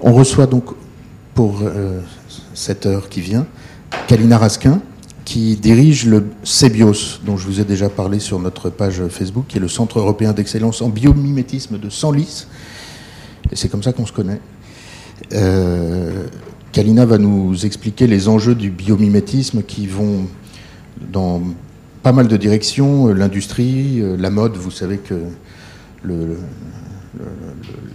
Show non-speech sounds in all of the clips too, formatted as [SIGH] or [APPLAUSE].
On reçoit donc pour euh, cette heure qui vient Kalina Raskin, qui dirige le CEBIOS, dont je vous ai déjà parlé sur notre page Facebook, qui est le Centre européen d'excellence en biomimétisme de Senlis. Et c'est comme ça qu'on se connaît. Euh, Kalina va nous expliquer les enjeux du biomimétisme qui vont dans pas mal de directions, l'industrie, la mode, vous savez que le,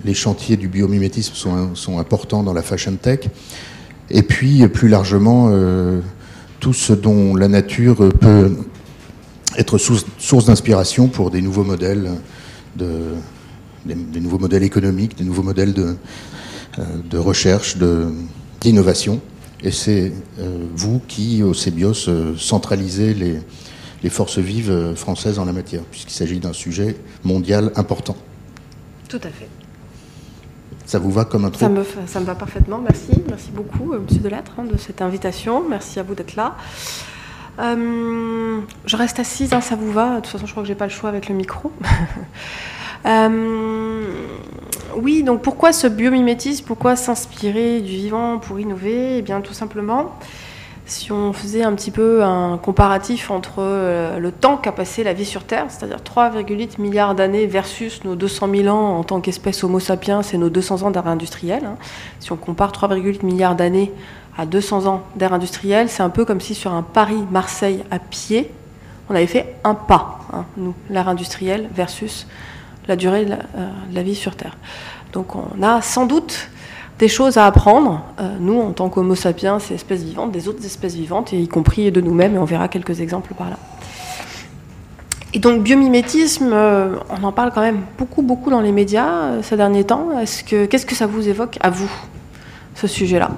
les chantiers du biomimétisme sont, importants dans la fashion tech. Et puis, plus largement, euh, tout ce dont la nature peut être source, d'inspiration pour des nouveaux modèles, de, des, nouveaux modèles économiques, des nouveaux modèles de, euh, recherche, d'innovation. Et c'est euh, vous qui, au CEBIOS, centralisez les, les forces vives françaises en la matière, puisqu'il s'agit d'un sujet mondial important. Tout à fait. Ça vous va comme un ça me, ça me va parfaitement, merci. Merci beaucoup, euh, Monsieur Delattre, hein, de cette invitation. Merci à vous d'être là. Euh, je reste assise, hein, ça vous va. De toute façon, je crois que j'ai pas le choix avec le micro. [LAUGHS] Euh, oui, donc pourquoi ce biomimétisme? Pourquoi s'inspirer du vivant pour innover? Eh bien, tout simplement, si on faisait un petit peu un comparatif entre euh, le temps qu'a passé la vie sur Terre, c'est-à-dire 3,8 milliards d'années versus nos 200 000 ans en tant qu'espèce Homo sapiens et nos 200 ans d'ère industrielle, hein. si on compare 3,8 milliards d'années à 200 ans d'ère industrielle, c'est un peu comme si sur un Paris-Marseille à pied, on avait fait un pas, hein, nous, l'ère industrielle versus la durée la, euh, de la vie sur Terre. Donc on a sans doute des choses à apprendre, euh, nous, en tant qu'Homo sapiens, ces espèces vivantes, des autres espèces vivantes, y compris de nous-mêmes, et on verra quelques exemples par là. Et donc, biomimétisme, euh, on en parle quand même beaucoup, beaucoup dans les médias euh, ces derniers temps. Est-ce que, qu'est-ce que ça vous évoque à vous, ce sujet-là?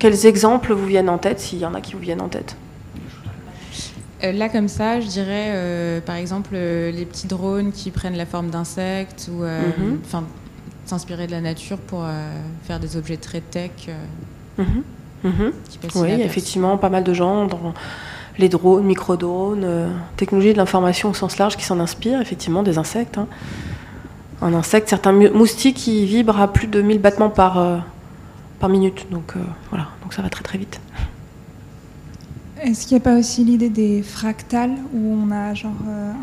Quels exemples vous viennent en tête, s'il y en a qui vous viennent en tête? Là, comme ça, je dirais, par exemple, les petits drones qui prennent la forme d'insectes, ou mhm s'inspirer de la nature pour euh, faire des objets très tech. Euh, mhm. Mhm. Oui, effectivement, pas mal de gens dans les drones, micro-drones, euh, technologie de l'information au sens large qui s'en inspirent, effectivement, des insectes. Hein. Un insecte, certains moustiques qui vibrent à plus de 1000 battements par, par minute. Donc voilà, donc ça va très très vite. Est-ce qu'il n'y a pas aussi l'idée des fractales où on a genre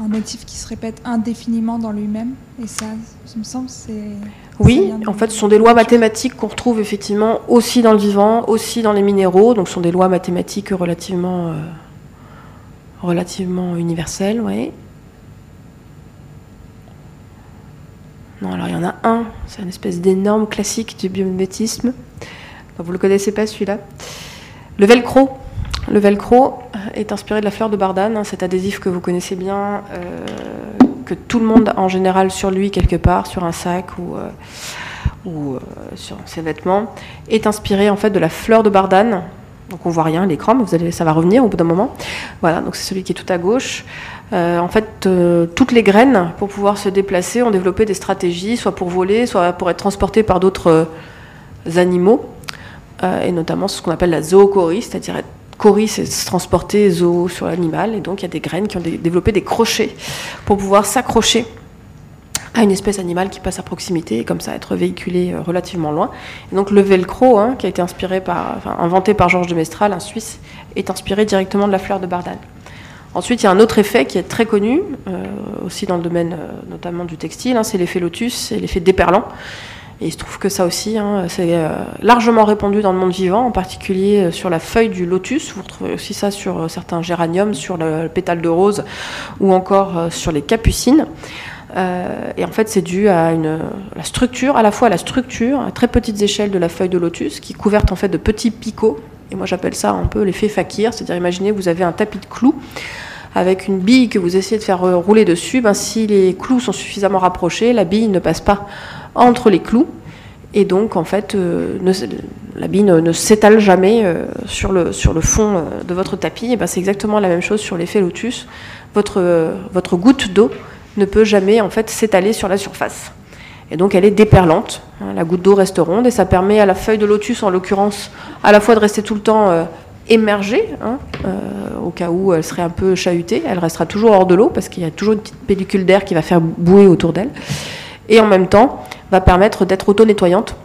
un motif qui se répète indéfiniment dans lui-même? Et ça, ça me semble, c'est oui, en fait, ce sont des lois mathématiques qu'on retrouve effectivement aussi dans le vivant, aussi dans les minéraux. Donc, ce sont des lois mathématiques relativement, euh, relativement universelles, oui. Non, alors il y en a un, c'est une espèce d'énorme classique du biomimétisme. vous ne le connaissez pas celui-là. Le velcro. Le velcro est inspiré de la fleur de Bardane, hein, cet adhésif que vous connaissez bien, euh, que tout le monde en général sur lui quelque part, sur un sac ou, euh, euh, sur ses vêtements, est inspiré en fait de la fleur de Bardane. Donc on voit rien à l'écran, mais ça va revenir au bout d'un moment. Voilà, donc c'est celui qui est tout à gauche. Euh, en fait, toutes les graines, pour pouvoir se déplacer, ont développé des stratégies, soit pour voler, soit pour être transportées par d'autres animaux, et notamment ce qu'on appelle la zoochorie, c'est-à-dire être Coris c'est se transporter sur l'animal, et donc il y a des graines qui ont développé des crochets pour pouvoir s'accrocher à une espèce animale qui passe à proximité et comme ça être véhiculé euh, relativement loin. Donc le velcro, hein, qui a été inventé par Georges de Mestral, un Suisse, est inspiré directement de la fleur de Bardane. Ensuite, il y a un autre effet qui est très connu, euh, aussi dans le domaine euh, notamment du textile, hein, c'est l'effet lotus et l'effet déperlant. Et il se trouve que ça aussi, hein, c'est euh, largement répandu dans le monde vivant, en particulier euh, sur la feuille du lotus. Vous retrouvez aussi ça sur euh, certains géraniums, sur le, pétale de rose ou encore sur les capucines. et en fait, c'est dû à une, la structure, à la fois à la structure, à très petites échelles de la feuille de lotus, qui est couverte en fait de petits picots. Et moi, j'appelle ça un peu l'effet fakir, c'est-à-dire imaginez vous avez un tapis de clous avec une bille que vous essayez de faire rouler dessus. Ben, si les clous sont suffisamment rapprochés, la bille ne passe pas entre les clous. Et donc, en fait, euh, la bille ne, s'étale jamais euh, sur, le, fond euh, de votre tapis. Et ben, c'est exactement la même chose sur l'effet lotus. Votre, votre goutte d'eau ne peut jamais en fait s'étaler sur la surface. Et donc, elle est déperlante. Hein. la goutte d'eau reste ronde et ça permet à la feuille de lotus, en l'occurrence, à la fois de rester tout le temps émergée, hein, au cas où elle serait un peu chahutée. Elle restera toujours hors de l'eau parce qu'il y a toujours une petite pellicule d'air qui va faire bouer autour d'elle. Et en même temps, va permettre d'être auto-nettoyante.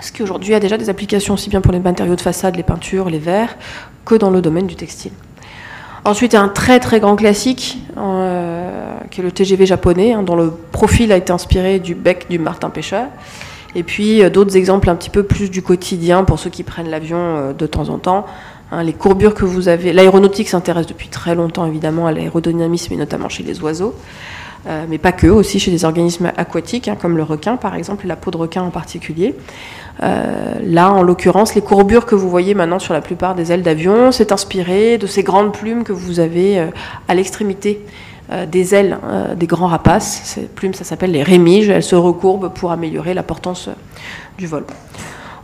ce qui aujourd'hui a déjà des applications aussi bien pour les matériaux de façade, les peintures, les verres, que dans le domaine du textile. Ensuite, un très très grand classique, euh, qui est le TGV japonais, hein, dont le profil a été inspiré du bec du martin pêcheur. Et puis euh, d'autres exemples un petit peu plus du quotidien pour ceux qui prennent l'avion euh, de temps en temps. Hein, les courbures que vous avez. L'aéronautique s'intéresse depuis très longtemps évidemment à l'aérodynamisme et notamment chez les oiseaux. Mais pas que, aussi chez des organismes aquatiques, hein, comme le requin par exemple, et la peau de requin en particulier. Euh, là, en l'occurrence, les courbures que vous voyez maintenant sur la plupart des ailes d'avion, c'est inspiré de ces grandes plumes que vous avez euh, à l'extrémité euh, des ailes des grands rapaces. Ces plumes, ça s'appelle les rémiges. Elles se recourbent pour améliorer la portance du vol.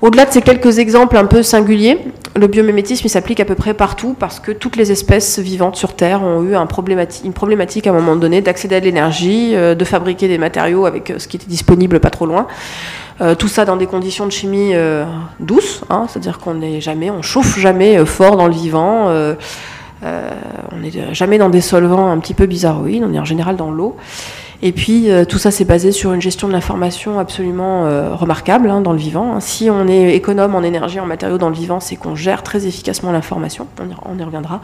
Au-delà de ces quelques exemples un peu singuliers, le biomimétisme s'applique à peu près partout parce que toutes les espèces vivantes sur Terre ont eu une problématique à un moment donné d'accéder à l'énergie, de fabriquer des matériaux avec ce qui était disponible pas trop loin. Euh, tout ça dans des conditions de chimie euh, douces, hein, c'est-à-dire qu'on n'est jamais, on chauffe jamais euh, fort dans le vivant. on n'est jamais dans des solvants un petit peu bizarroïdes, on est en général dans l'eau. Et puis tout ça c'est basé sur une gestion de l'information absolument remarquable hein, dans le vivant. Si on est économe en énergie, en matériaux dans le vivant, c'est qu'on gère très efficacement l'information, on, y reviendra.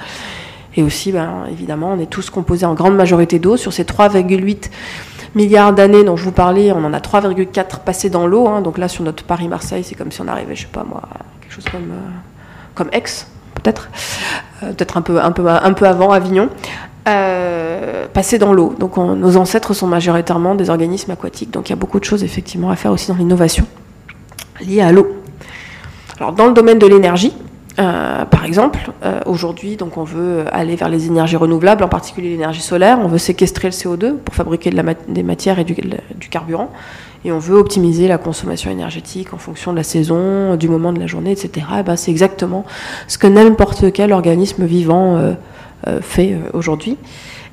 Et aussi, ben, évidemment, on est tous composés en grande majorité d'eau. Sur ces 3,8 milliards d'années dont je vous parlais, on en a 3,4 passés dans l'eau. Hein. donc là, sur notre Paris-Marseille, c'est comme si on arrivait, je sais pas moi, quelque chose comme, euh, comme Aix, peut-être, euh, peut-être un peu, un, peu, un peu avant Avignon, euh, passés dans l'eau. Donc nos ancêtres sont majoritairement des organismes aquatiques. Donc il y a beaucoup de choses effectivement à faire aussi dans l'innovation liée à l'eau. Alors dans le domaine de l'énergie, euh, par exemple, euh, aujourd'hui, donc on veut aller vers les énergies renouvelables, en particulier l'énergie solaire. On veut séquestrer le CO2 pour fabriquer des matières et du, carburant, et on veut optimiser la consommation énergétique en fonction de la saison, du moment de la journée, etc. ben, c'est exactement ce que n'importe quel organisme vivant fait aujourd'hui.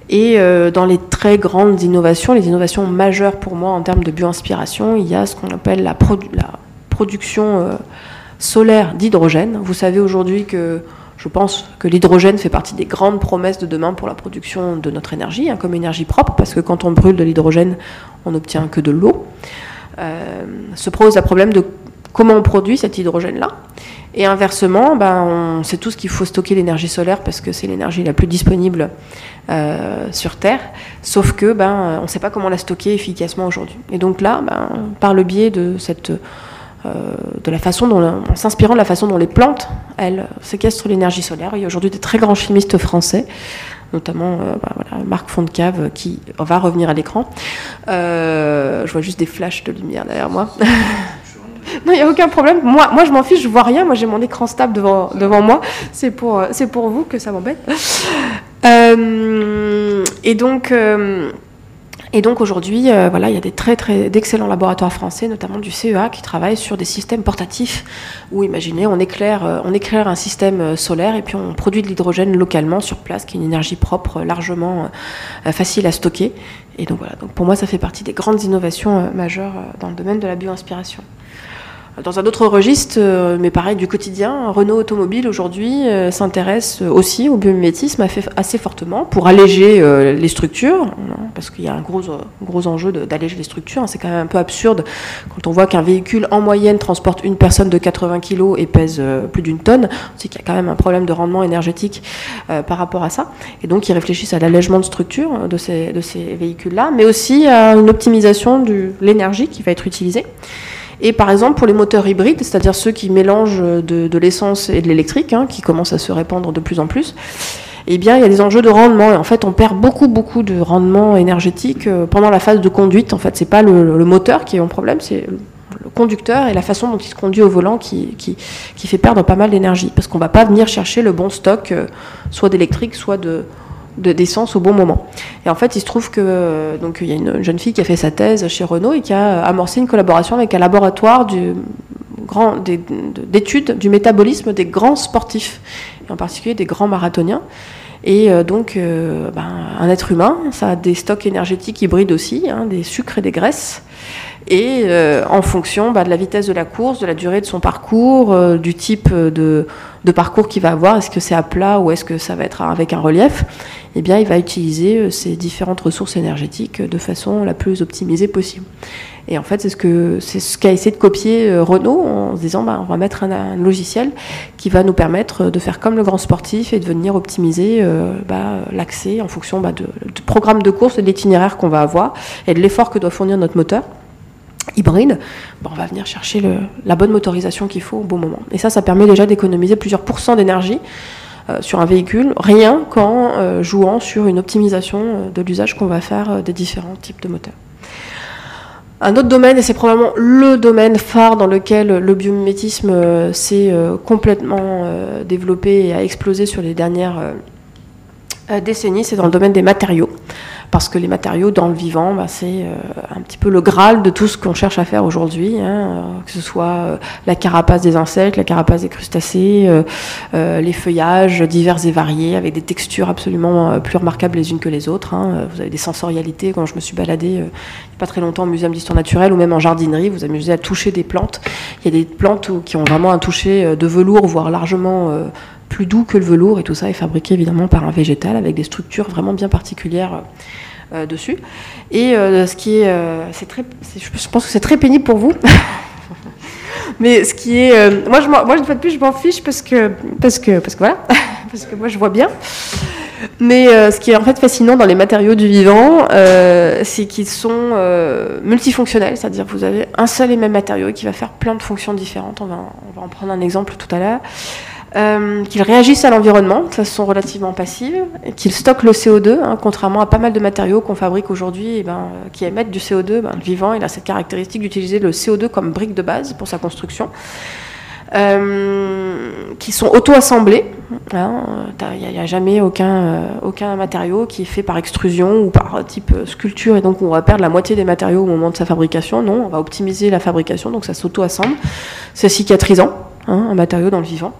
Et dans les très grandes innovations, les innovations majeures pour moi en termes de bioinspiration, il y a ce qu'on appelle la, la production solaire d'hydrogène. Vous savez aujourd'hui que je pense que l'hydrogène fait partie des grandes promesses de demain pour la production de notre énergie, hein, comme énergie propre, parce que quand on brûle de l'hydrogène, on n'obtient que de l'eau. Euh, se pose le problème de comment on produit cet hydrogène-là. Et inversement, ben, on sait tous qu'il faut stocker l'énergie solaire parce que c'est l'énergie la plus disponible euh, sur Terre, sauf que ben, on ne sait pas comment la stocker efficacement aujourd'hui. Et donc là, ben, par le biais euh, de la façon dont, en s'inspirant de la façon dont les plantes, elles, séquestrent l'énergie solaire. Il y a aujourd'hui des très grands chimistes français, notamment euh, bah, Marc Fontcave, qui va revenir à l'écran. Je vois juste des flashs de lumière derrière moi. [LAUGHS] non, il n'y a aucun problème. Moi, moi je m'en fiche, je vois rien. Moi, j'ai mon écran stable devant, devant moi. C'est pour, c'est pour vous que ça m'embête. et donc. Et donc aujourd'hui, euh, voilà, il y a des très très d'excellents laboratoires français, notamment du CEA, qui travaillent sur des systèmes portatifs où, imaginez, on éclaire, euh, on éclaire un système euh, solaire et puis on produit de l'hydrogène localement sur place, qui est une énergie propre, largement facile à stocker. Et donc voilà. Donc pour moi, ça fait partie des grandes innovations majeures dans le domaine de la bioinspiration. Dans un autre registre, euh, mais pareil du quotidien, Renault Automobile aujourd'hui euh, s'intéresse aussi au biomimétisme assez fortement pour alléger euh, les structures, hein, parce qu'il y a un gros, enjeu d'alléger les structures. Hein. C'est quand même un peu absurde quand on voit qu'un véhicule en moyenne transporte une personne de 80 kg et pèse plus d'une tonne. C'est qu'il y a quand même un problème de rendement énergétique par rapport à ça. Et donc ils réfléchissent à l'allègement de structure de ces, de ces véhicules-là, mais aussi à une optimisation de l'énergie qui va être utilisée. Et par exemple, pour les moteurs hybrides, c'est-à-dire ceux qui mélangent de, l'essence et de l'électrique, hein, qui commencent à se répandre de plus en plus, eh bien, il y a des enjeux de rendement. Et en fait, on perd beaucoup, beaucoup de rendement énergétique euh, pendant la phase de conduite. En fait, c'est pas le, moteur qui est un problème, c'est le conducteur et la façon dont il se conduit au volant qui, fait perdre pas mal d'énergie. Parce qu'on va pas venir chercher le bon stock, euh, soit d'électrique, soit de, d'essence au bon moment. Et en fait, il se trouve que donc il y a une jeune fille qui a fait sa thèse chez Renault et qui a amorcé une collaboration avec un laboratoire du d'études du métabolisme des grands sportifs, en particulier des grands marathoniens. Et euh, donc, euh, ben, un être humain, ça a des stocks énergétiques hybrides aussi, hein, des sucres et des graisses. et en fonction bah, de la vitesse de la course, de la durée de son parcours, du type de, de parcours qu'il va avoir, est-ce que c'est à plat ou est-ce que ça va être avec un relief, eh bien, il va utiliser ces différentes ressources énergétiques de façon la plus optimisée possible. Et en fait, c'est ce que c'est ce qu'a essayé de copier euh, Renault en se disant, bah, on va mettre un, logiciel qui va nous permettre de faire comme le grand sportif et de venir optimiser euh, bah, l'accès en fonction bah, de, du programme de course et de l'itinéraire qu'on va avoir et de l'effort que doit fournir notre moteur hybride, on va venir chercher la bonne motorisation qu'il faut au bon moment. Et ça, ça permet déjà d'économiser plusieurs pourcents d'énergie euh, sur un véhicule, rien qu'en jouant sur une optimisation de l'usage qu'on va faire des différents types de moteurs. Un autre domaine, et c'est probablement le domaine phare dans lequel le biomimétisme euh, s'est euh, complètement euh, développé et a explosé sur les dernières décennies, c'est dans le domaine des matériaux parce que les matériaux dans le vivant, bah, c'est euh, un petit peu le graal de tout ce qu'on cherche à faire aujourd'hui, hein, euh, que ce soit euh, la carapace des insectes, la carapace des crustacés, les feuillages divers et variés, avec des textures absolument plus remarquables les unes que les autres. Hein. Vous avez des sensorialités, quand je me suis baladée il n'y a pas très longtemps au Muséum d'histoire naturelle ou même en jardinerie, vous amusez à toucher des plantes. Il y a des plantes qui ont vraiment un toucher de velours, voire largement plus doux que le velours, et tout ça est fabriqué évidemment par un végétal avec des structures vraiment bien particulières euh, dessus. Et euh, ce qui est, euh, c'est très, je pense que c'est très pénible pour vous. [LAUGHS] Mais ce qui est, moi, je, moi, une fois de plus, je m'en fiche parce que, parce que, parce que voilà, [LAUGHS] parce que moi, je vois bien. Mais ce qui est en fait fascinant dans les matériaux du vivant, c'est qu'ils sont multifonctionnels, c'est-à-dire vous avez un seul et même matériau qui va faire plein de fonctions différentes. On va, on va en prendre un exemple tout à l'heure. Euh, qu'ils réagissent à l'environnement de façon relativement passive, qu'ils stockent le CO2, hein, contrairement à pas mal de matériaux qu'on fabrique aujourd'hui eh ben, euh, qui émettent du CO2. Ben, le vivant, il a cette caractéristique d'utiliser le CO2 comme brique de base pour sa construction. Euh, qui sont auto-assemblés. Hein, il n'y a, jamais aucun, aucun matériau qui est fait par extrusion ou par type sculpture et donc on va perdre la moitié des matériaux au moment de sa fabrication. Non, on va optimiser la fabrication, donc ça s'auto-assemble. C'est cicatrisant, hein, un matériau dans le vivant.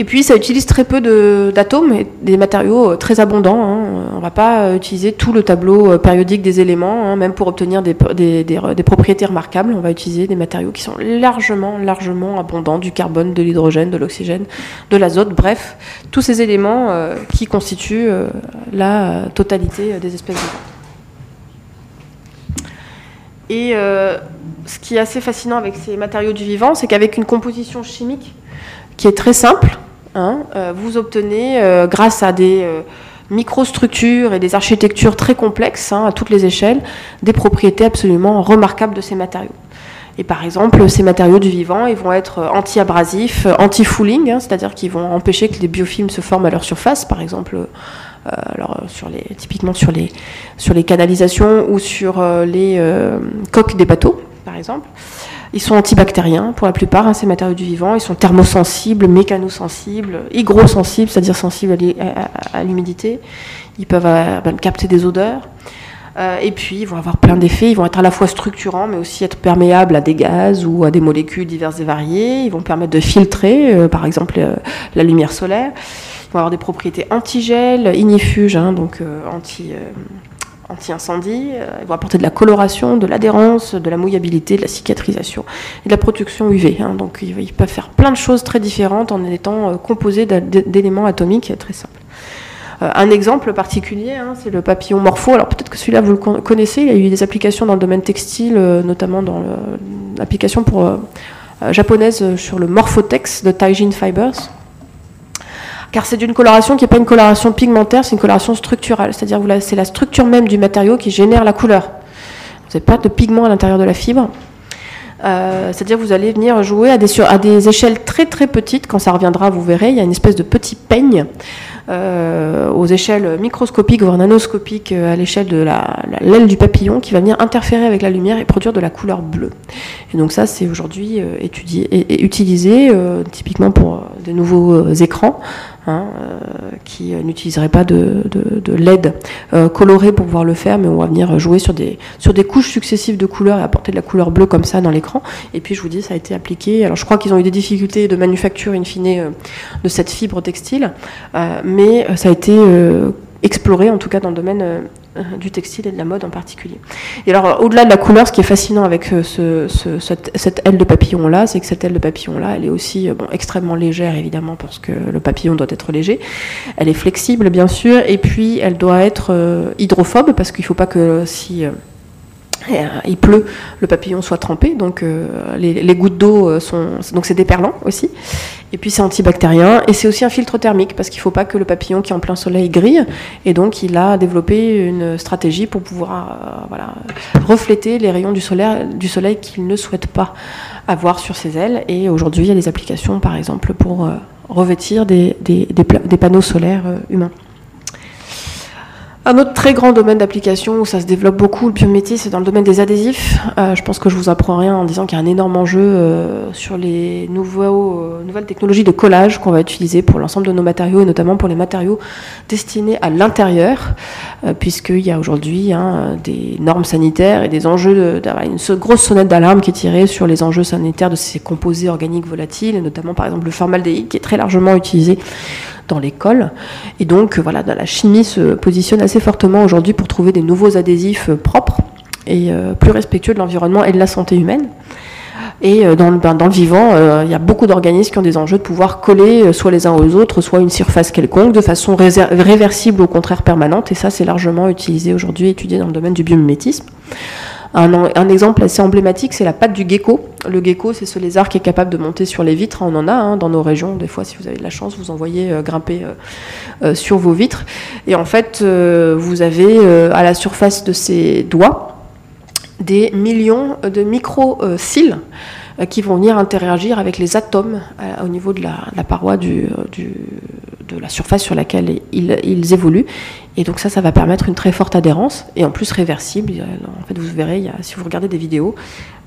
Et puis ça utilise très peu d'atomes et des matériaux euh, très abondants. Hein. On ne va pas euh, utiliser tout le tableau euh, périodique des éléments, hein, même pour obtenir des, des, propriétés remarquables. On va utiliser des matériaux qui sont largement, largement abondants, du carbone, de l'hydrogène, de l'oxygène, de l'azote, bref, tous ces éléments qui constituent la totalité des espèces vivantes. Et ce qui est assez fascinant avec ces matériaux du vivant, c'est qu'avec une composition chimique qui est très simple. Hein, euh, vous obtenez, euh, grâce à des euh, microstructures et des architectures très complexes hein, à toutes les échelles, des propriétés absolument remarquables de ces matériaux. Et par exemple, ces matériaux du vivant, ils vont être anti-abrasifs, anti-fouling, hein, c'est-à-dire qu'ils vont empêcher que les biofilms se forment à leur surface, par exemple, typiquement sur les canalisations ou sur les coques des bateaux, par exemple. Ils sont antibactériens pour la plupart, hein, ces matériaux du vivant. Ils sont thermosensibles, mécanosensibles, hygrosensibles, c'est-à-dire sensibles à l'humidité. Ils peuvent euh, capter des odeurs. Euh, et puis, ils vont avoir plein d'effets. Ils vont être à la fois structurants, mais aussi être perméables à des gaz ou à des molécules diverses et variées. Ils vont permettre de filtrer, euh, par exemple, la lumière solaire. Ils vont avoir des propriétés antigel, ignifuges, hein, donc anti anti-incendie, euh, ils vont apporter de la coloration, de l'adhérence, de la mouillabilité, de la cicatrisation et de la protection UV. Hein. donc ils, peuvent faire plein de choses très différentes en étant euh, composés d'éléments atomiques très simples. Euh, un exemple particulier, hein, c'est le papillon morpho. Alors peut-être que celui-là vous le connaissez, il y a eu des applications dans le domaine textile, notamment dans l'application japonaise sur le Morphotex de Taijin Fibers car c'est d'une coloration qui n'est pas une coloration pigmentaire, c'est une coloration structurale, c'est-à-dire c'est la structure même du matériau qui génère la couleur. Vous n'avez pas de pigment à l'intérieur de la fibre. Euh, c'est-à-dire que vous allez venir jouer à des, des échelles très très petites. Quand ça reviendra, vous verrez, il y a une espèce de petit peigne euh, aux échelles microscopiques, voire nanoscopiques, euh, à l'échelle de l'aile du papillon, qui va venir interférer avec la lumière et produire de la couleur bleue. Et donc ça, c'est aujourd'hui étudié et, utilisé typiquement pour de nouveaux écrans Hein, euh, qui n'utiliserait pas de, LED euh, coloré pour pouvoir le faire, mais on va venir jouer sur des, sur des couches successives de couleurs et apporter de la couleur bleue comme ça dans l'écran. Et puis je vous dis, ça a été appliqué. Alors je crois qu'ils ont eu des difficultés de manufacture in fine euh, de cette fibre textile, mais ça a été exploré, en tout cas dans le domaine euh, du textile et de la mode en particulier. Et alors, au-delà de la couleur, ce qui est fascinant avec ce, cette, aile de papillon-là, c'est que cette aile de papillon-là, elle est aussi extrêmement légère, évidemment, parce que le papillon doit être léger. Elle est flexible, bien sûr, et puis elle doit être hydrophobe, parce qu'il ne faut pas que si euh, il pleut, le papillon soit trempé, donc euh, les, gouttes d'eau euh, sont donc c'est déperlant aussi. Et puis c'est antibactérien et c'est aussi un filtre thermique parce qu'il ne faut pas que le papillon qui est en plein soleil grille. Et donc il a développé une stratégie pour pouvoir voilà, refléter les rayons du soleil, qu'il ne souhaite pas avoir sur ses ailes. Et aujourd'hui il y a des applications par exemple pour revêtir des panneaux solaires humains. Un autre très grand domaine d'application où ça se développe beaucoup, le biométier, c'est dans le domaine des adhésifs. Euh, je pense que je vous apprends rien en disant qu'il y a un énorme enjeu euh, sur les euh, nouvelles technologies de collage qu'on va utiliser pour l'ensemble de nos matériaux et notamment pour les matériaux destinés à l'intérieur, puisqu'il y a aujourd'hui hein, des normes sanitaires et des enjeux, de, une grosse sonnette d'alarme qui est tirée sur les enjeux sanitaires de ces composés organiques volatiles, et notamment par exemple le formaldéhyde qui est très largement utilisé dans l'école. Et donc, euh, voilà, la chimie se positionne assez fortement aujourd'hui pour trouver des nouveaux adhésifs euh, propres et euh, plus respectueux de l'environnement et de la santé humaine. Et dans le, ben, dans le vivant, il y a beaucoup d'organismes qui ont des enjeux de pouvoir coller soit les uns aux autres, soit une surface quelconque, de façon réversible, au contraire permanente. Et ça, c'est largement utilisé aujourd'hui, étudié dans le domaine du biomimétisme. Un, exemple assez emblématique, c'est la patte du gecko. Le gecko, c'est ce lézard qui est capable de monter sur les vitres. On en a hein, dans nos régions. Des fois, si vous avez de la chance, vous en voyez euh, grimper euh, euh, sur vos vitres. Et en fait, vous avez à la surface de ses doigts des millions de micro-cils qui vont venir interagir avec les atomes au niveau de la, paroi du, de la surface sur laquelle ils, évoluent. Et donc ça, ça va permettre une très forte adhérence et en plus réversible. En fait, vous verrez, si vous regardez des vidéos,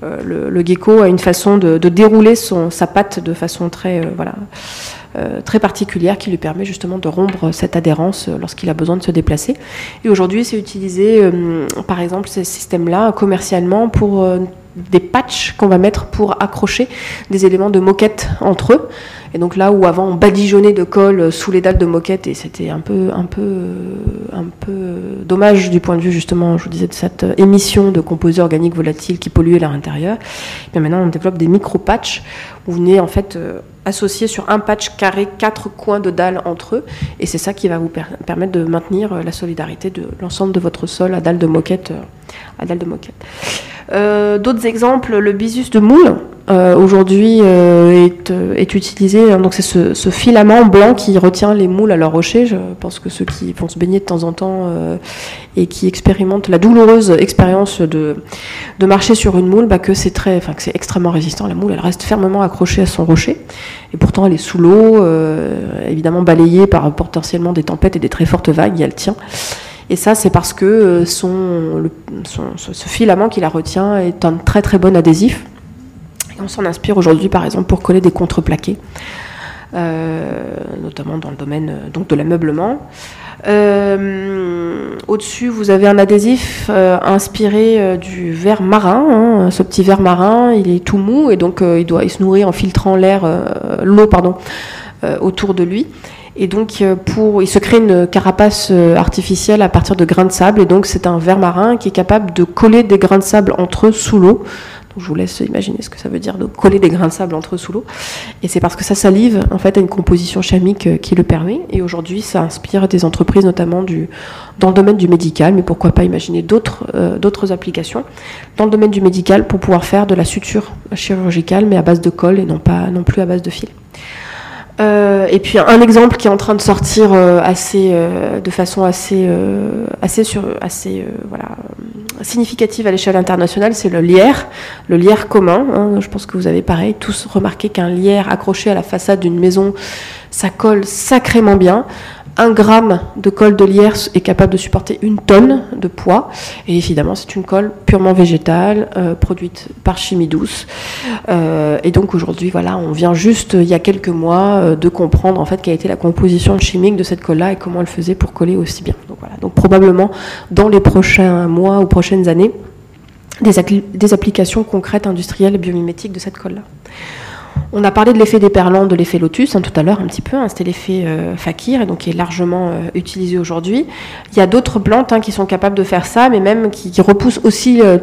euh, le, gecko a une façon de, dérouler son, sa patte de façon très, euh, voilà, euh, très particulière qui lui permet justement de rompre cette adhérence lorsqu'il a besoin de se déplacer. Et aujourd'hui, c'est utilisé, par exemple, ces systèmes-là commercialement pour des patchs qu'on va mettre pour accrocher des éléments de moquette entre eux. Et donc là où avant on badigeonnait de colle sous les dalles de moquette et c'était un peu, un peu, un peu dommage du point de vue justement, je vous disais, de cette émission de composés organiques volatiles qui polluaient leur intérieur. Et maintenant on développe des micro-patchs où vous venez en fait euh, associer sur un patch carré quatre coins de dalles entre eux et c'est ça qui va vous permettre de maintenir euh, la solidarité de l'ensemble de votre sol à dalles de moquette. Euh, à dalles de moquette. Euh, d'autres exemples, le bisus de moule, euh, aujourd'hui euh, est, utilisé. Hein, donc c'est ce, filament blanc qui retient les moules à leur rocher. Je pense que ceux qui vont se baigner de temps en temps et qui expérimentent la douloureuse expérience de, de marcher sur une moule, bah, que c'est très, enfin que c'est extrêmement résistant. La moule, elle reste fermement accrochée à son rocher et pourtant elle est sous l'eau, évidemment balayée par potentiellement des tempêtes et des très fortes vagues, et elle tient. Et ça, c'est parce que euh, son, ce filament qui la retient est un très très bon adhésif. On s'en inspire aujourd'hui, par exemple, pour coller des contreplaqués, euh, notamment dans le domaine euh, donc, de l'ameublement. Au-dessus, vous avez un adhésif inspiré du verre marin. Hein. Ce petit verre marin, il est tout mou et donc il doit il se nourrir en filtrant l'air, l'eau pardon, autour de lui. Et donc, euh, il se crée une carapace euh, artificielle à partir de grains de sable. Et donc, c'est un ver marin qui est capable de coller des grains de sable entre eux sous l'eau. je vous laisse imaginer ce que ça veut dire de coller des grains de sable entre eux sous l'eau. Et c'est parce que sa salive, en fait, a une composition chimique euh, qui le permet. Et aujourd'hui, ça inspire des entreprises, notamment dans le domaine du médical, mais pourquoi pas imaginer d'autres d'autres applications dans le domaine du médical pour pouvoir faire de la suture chirurgicale, mais à base de colle et non pas non plus à base de fil. Euh, et puis un exemple qui est en train de sortir euh, assez, euh, de façon assez, assez, sur, assez voilà, significative à l'échelle internationale, c'est le lierre, le lierre commun. Hein. je pense que vous avez pareil tous remarqué qu'un lierre accroché à la façade d'une maison, ça colle sacrément bien. Un gramme de colle de lierre est capable de supporter une tonne de poids. Et évidemment, c'est une colle purement végétale, euh, produite par chimie douce. Euh, et donc aujourd'hui, voilà, on vient juste, il y a quelques mois, euh, de comprendre en fait quelle était la composition chimique de cette colle-là et comment elle faisait pour coller aussi bien. Donc probablement dans les prochains mois ou prochaines années, des, des applications concrètes industrielles et biomimétiques de cette colle-là. On a parlé de l'effet déperlant, de l'effet lotus hein, tout à l'heure un petit peu, hein, c'était l'effet euh, fakir et donc qui est largement euh, utilisé aujourd'hui. Il y a d'autres plantes hein, qui sont capables de faire ça, mais même qui, repoussent aussi euh,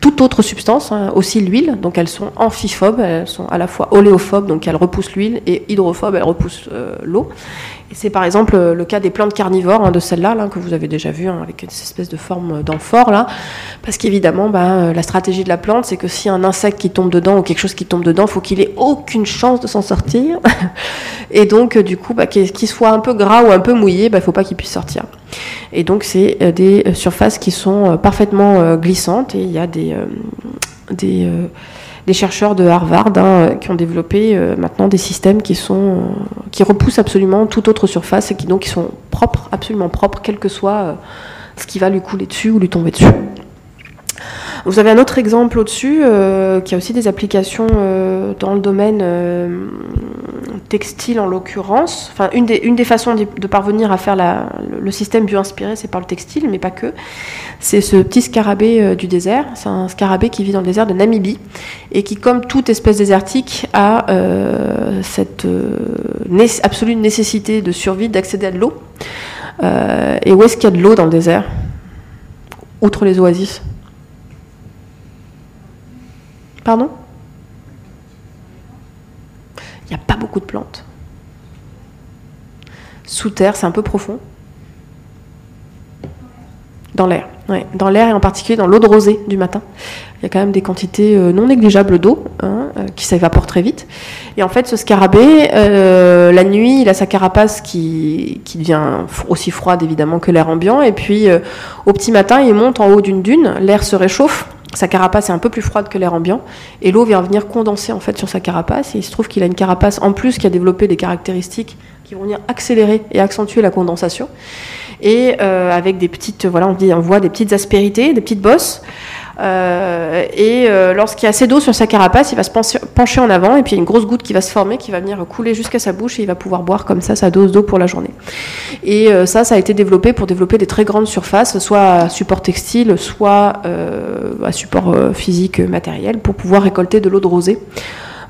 toute autre substance, aussi l'huile. Donc elles sont amphiphobes, elles sont à la fois oléophobes, donc elles repoussent l'huile, et hydrophobes, elles repoussent l'eau. C'est par exemple euh, le cas des plantes carnivores, hein, de celles-là, là, que vous avez déjà vu, hein, avec cette espèce de forme d'amphore, là. Parce qu'évidemment, bah, euh, la stratégie de la plante, c'est que si un insecte qui tombe dedans ou quelque chose qui tombe dedans, faut qu'il ait aucune chance de s'en sortir. [LAUGHS] et donc, euh, du coup, bah, qu'il soit un peu gras ou un peu mouillé, bah, il faut pas qu'il puisse sortir. Et donc, c'est euh, des euh, surfaces qui sont euh, parfaitement euh, glissantes et il y a des, euh, euh, des chercheurs de Harvard hein, euh, qui ont développé euh, maintenant des systèmes qui, sont, euh, qui repoussent absolument toute autre surface et qui donc sont propres, absolument propres, quel que soit ce qui va lui couler dessus ou lui tomber dessus. Vous avez un autre exemple au-dessus qui a aussi des applications dans le domaine textile en l'occurrence. Enfin, une des, une des façons de, parvenir à faire le, système bio-inspiré, c'est par le textile, mais pas que. C'est ce petit scarabée euh, du désert. C'est un scarabée qui vit dans le désert de Namibie et qui, comme toute espèce désertique, a euh, cette euh, absolue nécessité de survie d'accéder à de l'eau. Et où est-ce qu'il y a de l'eau dans le désert? Outre les oasis Pardon? Il n'y a pas beaucoup de plantes. Sous terre, c'est un peu profond. Dans l'air, ouais. Dans l'air et en particulier dans l'eau de rosée du matin. Il y a quand même des quantités euh, non négligeables d'eau hein, euh, qui s'évaporent très vite. Et en fait, ce scarabée, euh, la nuit, il a sa carapace qui, devient aussi froide évidemment que l'air ambiant. Et puis, au petit matin, il monte en haut d'une dune, l'air se réchauffe, sa carapace est un peu plus froide que l'air ambiant, et l'eau vient venir condenser en fait sur sa carapace. Et il se trouve qu'il a une carapace en plus qui a développé des caractéristiques qui vont venir accélérer et accentuer la condensation. Et euh, avec des petites, voilà, on, dit, on voit des petites aspérités, des petites bosses. Euh, et euh, lorsqu'il y a assez d'eau sur sa carapace, il va se pencher, en avant et puis une grosse goutte qui va se former, qui va venir couler jusqu'à sa bouche et il va pouvoir boire comme ça sa dose d'eau pour la journée. Et euh, ça, ça a été développé pour développer des très grandes surfaces, soit à support textile, soit à support physique matériel, pour pouvoir récolter de l'eau de rosée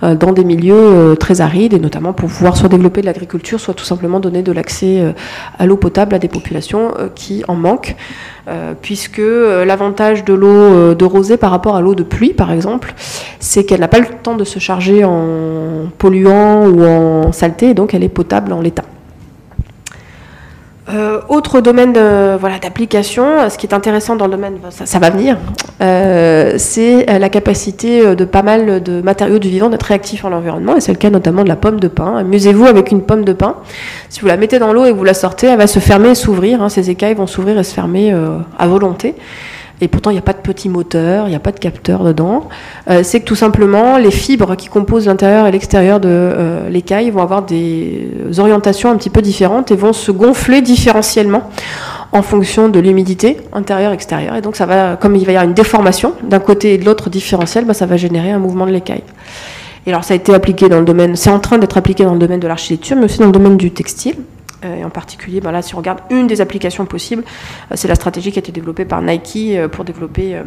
dans des milieux euh, très arides et notamment pour pouvoir soit développer de l'agriculture, soit tout simplement donner de l'accès euh, à l'eau potable à des populations euh, qui en manquent, euh, puisque euh, l'avantage de l'eau euh, de rosée par rapport à l'eau de pluie, par exemple, c'est qu'elle n'a pas le temps de se charger en polluants ou en saleté, et donc elle est potable en l'état. Euh, autre domaine voilà, d'application, euh, ce qui est intéressant dans le domaine, ça va venir, euh, c'est euh, la capacité euh, de pas mal de matériaux du vivant d'être réactifs en l'environnement, et c'est le cas notamment de la pomme de pin. Amusez-vous avec une pomme de pin. Si vous la mettez dans l'eau et vous la sortez, elle va se fermer et s'ouvrir. hein, ses écailles vont s'ouvrir et se fermer à volonté. Et pourtant, il n'y a pas de petit moteur, il n'y a pas de capteur dedans. C'est que tout simplement, les fibres qui composent l'intérieur et l'extérieur de l'écaille vont avoir des orientations un petit peu différentes et vont se gonfler différentiellement en fonction de l'humidité intérieure-extérieure. Et donc, ça va, comme il va y avoir une déformation d'un côté et de l'autre différentielle, bah, ça va générer un mouvement de l'écaille. Et alors, ça a été appliqué dans le domaine, c'est en train d'être appliqué dans le domaine de l'architecture, mais aussi dans le domaine du textile. Euh, et en particulier, ben là, si on regarde une des applications possibles, euh, c'est la stratégie qui a été développée par Nike euh, pour développer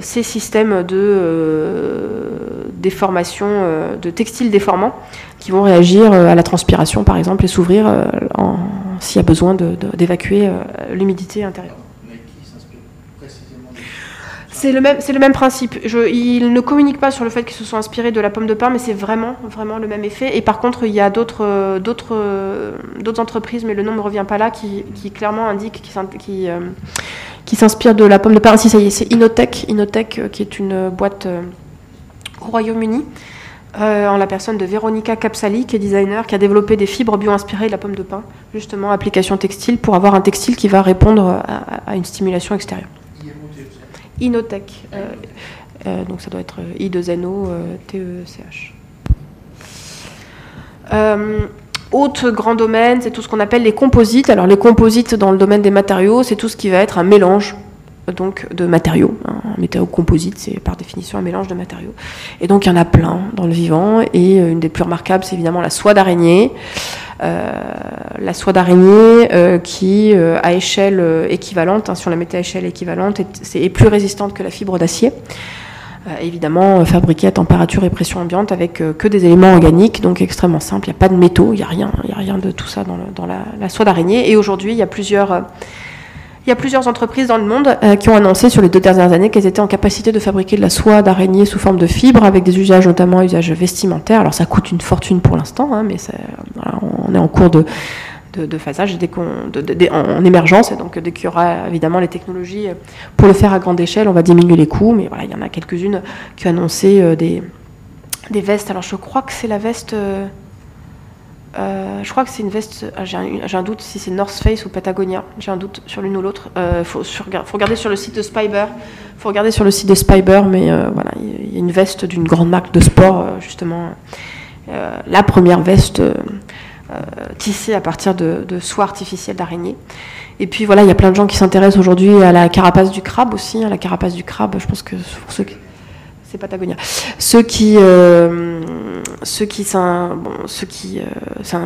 ces systèmes de euh, déformation, euh, de textiles déformants, qui vont réagir euh, à la transpiration, par exemple, et s'ouvrir euh, s'il y a besoin d'évacuer euh, l'humidité intérieure. C'est le le même principe. Je, il ne communique pas sur le fait qu'ils se sont inspirés de la pomme de pin, mais c'est vraiment, vraiment le même effet. Et par contre, il y a d'autres, euh, euh, entreprises, mais le nom ne revient pas là, qui, clairement indiquent qui, euh, qui s'inspirent de la pomme de. Ah, si ça y est, c'est Inotech, Inotech, euh, qui est une boîte euh, au Royaume-Uni. euh, en la personne de Veronica Capsali, qui est designer, qui a développé des fibres bio-inspirées de la pomme de pin, justement application textile, pour avoir un textile qui va répondre à- une stimulation extérieure. Inotech. donc ça doit être euh, I2NO euh, TECH. Autre grand domaine, c'est tout ce qu'on appelle les composites. Alors les composites dans le domaine des matériaux, c'est tout ce qui va être un mélange donc de matériaux. hein. Un matériau composite, c'est par définition un mélange de matériaux. Et donc il y en a plein dans le vivant. Et euh, une des plus remarquables, c'est évidemment la soie d'araignée. Euh, la soie d'araignée euh, qui, à échelle équivalente, hein, si on la mettait à échelle équivalente, est plus résistante que la fibre d'acier. Évidemment fabriquée à température et pression ambiante avec que des éléments organiques, donc extrêmement simples. Il n'y a pas de métaux, il n'y a rien, il a rien de tout ça dans, la, soie d'araignée. Et aujourd'hui, il y a plusieurs il y a plusieurs entreprises dans le monde euh, qui ont annoncé sur les deux dernières années qu'elles étaient en capacité de fabriquer de la soie d'araignée sous forme de fibre avec des usages notamment usages vestimentaires. Alors ça coûte une fortune pour l'instant, hein, mais on est en cours de, de, phasage dès en émergence. Et donc dès qu'il y aura évidemment les technologies pour le faire à grande échelle, on va diminuer les coûts. Mais voilà, il y en a quelques-unes qui ont annoncé euh, des, des vestes. Alors je crois que c'est la veste... Euh, euh, je crois que c'est une veste. Ah, j'ai un, doute si c'est North Face ou Patagonia. J'ai un doute sur l'une ou l'autre. Il euh, faut, regarder sur le site de Spyber. faut regarder sur le site de Spyber, mais euh, voilà, il y a une veste d'une grande marque de sport, justement. la première veste tissée à partir de, de soie artificielle d'araignée. Et puis voilà, il y a plein de gens qui s'intéressent aujourd'hui à la carapace du crabe aussi. Hein, la carapace du crabe, je pense que pour ceux qui c'est Patagonia. Ceux qui, euh, ceux qui, bon, ceux qui euh,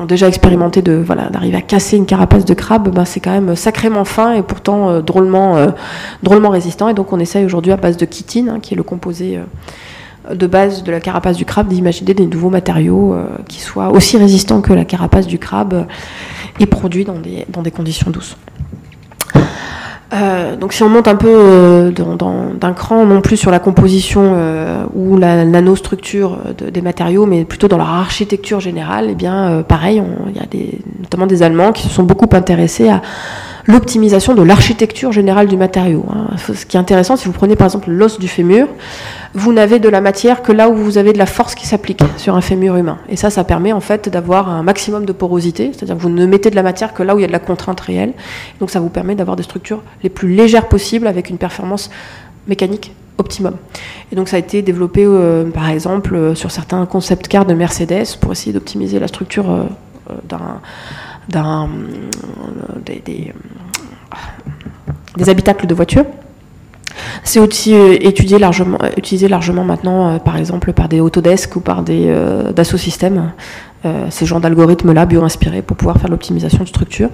ont déjà expérimenté de voilà d'arriver à casser une carapace de crabe, ben, c'est quand même sacrément fin et pourtant euh, drôlement, drôlement résistant. Et donc on essaye aujourd'hui à base de chitine, hein, qui est le composé de base de la carapace du crabe, d'imaginer des nouveaux matériaux qui soient aussi résistants que la carapace du crabe et produits dans des, conditions douces. Euh, donc si on monte un peu euh, d'un cran, non plus sur la composition euh, ou la nanostructure des matériaux, mais plutôt dans leur architecture générale, eh bien pareil, il y a notamment des Allemands qui se sont beaucoup intéressés à l'optimisation de l'architecture générale du matériau. Hein. Ce qui est intéressant, si vous prenez par exemple l'os du fémur, vous n'avez de la matière que là où vous avez de la force qui s'applique sur un fémur humain. Et ça, ça permet en fait d'avoir un maximum de porosité, c'est-à-dire que vous ne mettez de la matière que là où il y a de la contrainte réelle. Donc ça vous permet d'avoir des structures les plus légères possibles avec une performance mécanique optimum. Et donc ça a été développé euh, par exemple euh, sur certains concept cars de Mercedes pour essayer d'optimiser la structure euh, d'un d'un des, des, des, habitacles de voitures. C'est aussi euh, étudié largement, utilisé largement maintenant, euh, par exemple, par des Autodesk ou par des euh, Dassault Systèmes, ces genres d'algorithmes-là bio-inspirés pour pouvoir faire l'optimisation de structure.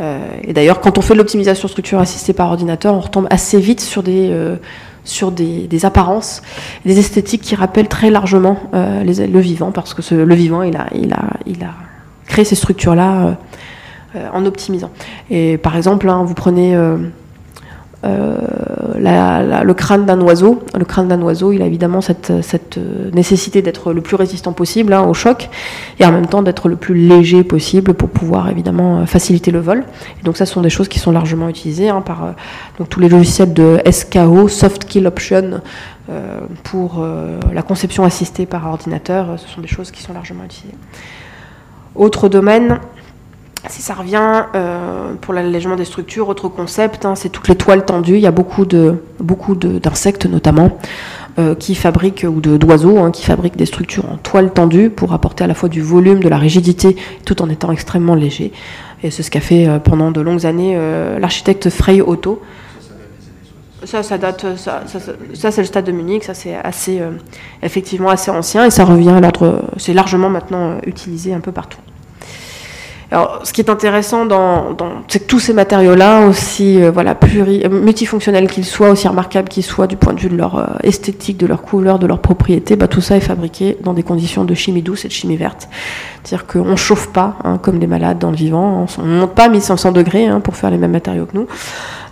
et d'ailleurs, quand on fait l'optimisation structure assistée par ordinateur, on retombe assez vite sur des, sur des, des, apparences, des esthétiques qui rappellent très largement les, le vivant, parce que ce, le vivant, il a, il a, il a créé ces structures-là en optimisant. Et par exemple, hein, vous prenez euh, le crâne d'un oiseau. Le crâne d'un oiseau, il a évidemment cette, nécessité d'être le plus résistant possible hein, au choc et en même temps d'être le plus léger possible pour pouvoir évidemment faciliter le vol. Donc ça, ce sont des choses qui sont largement utilisées hein, par euh, tous les logiciels de SKO, Soft Kill Option, euh, pour la conception assistée par ordinateur. Ce sont des choses qui sont largement utilisées. Autre domaine, si ça revient euh, pour l'allègement des structures, autre concept, hein, c'est toutes les toiles tendues. Il y a beaucoup de beaucoup d'insectes notamment euh, qui fabriquent ou d'oiseaux hein, qui fabriquent des structures en toile tendue pour apporter à la fois du volume, de la rigidité, tout en étant extrêmement léger. Et c'est ce qu'a fait euh, pendant de longues années l'architecte Frey Otto. Ça, ça date, ça, ça, c'est le stade de Munich, ça c'est assez, effectivement assez ancien et ça revient à l'ordre, c'est largement maintenant utilisé un peu partout. Alors, ce qui est intéressant dans, c'est que tous ces matériaux-là, aussi euh, voilà, multifonctionnels qu'ils soient, aussi remarquables qu'ils soient du point de vue de leur euh, esthétique, de leur couleur, de leur propriété, bah, tout ça est fabriqué dans des conditions de chimie douce et de chimie verte. C'est-à-dire qu'on ne chauffe pas hein, comme des malades dans le vivant, on ne monte pas à 1500 degrés hein, pour faire les mêmes matériaux que nous.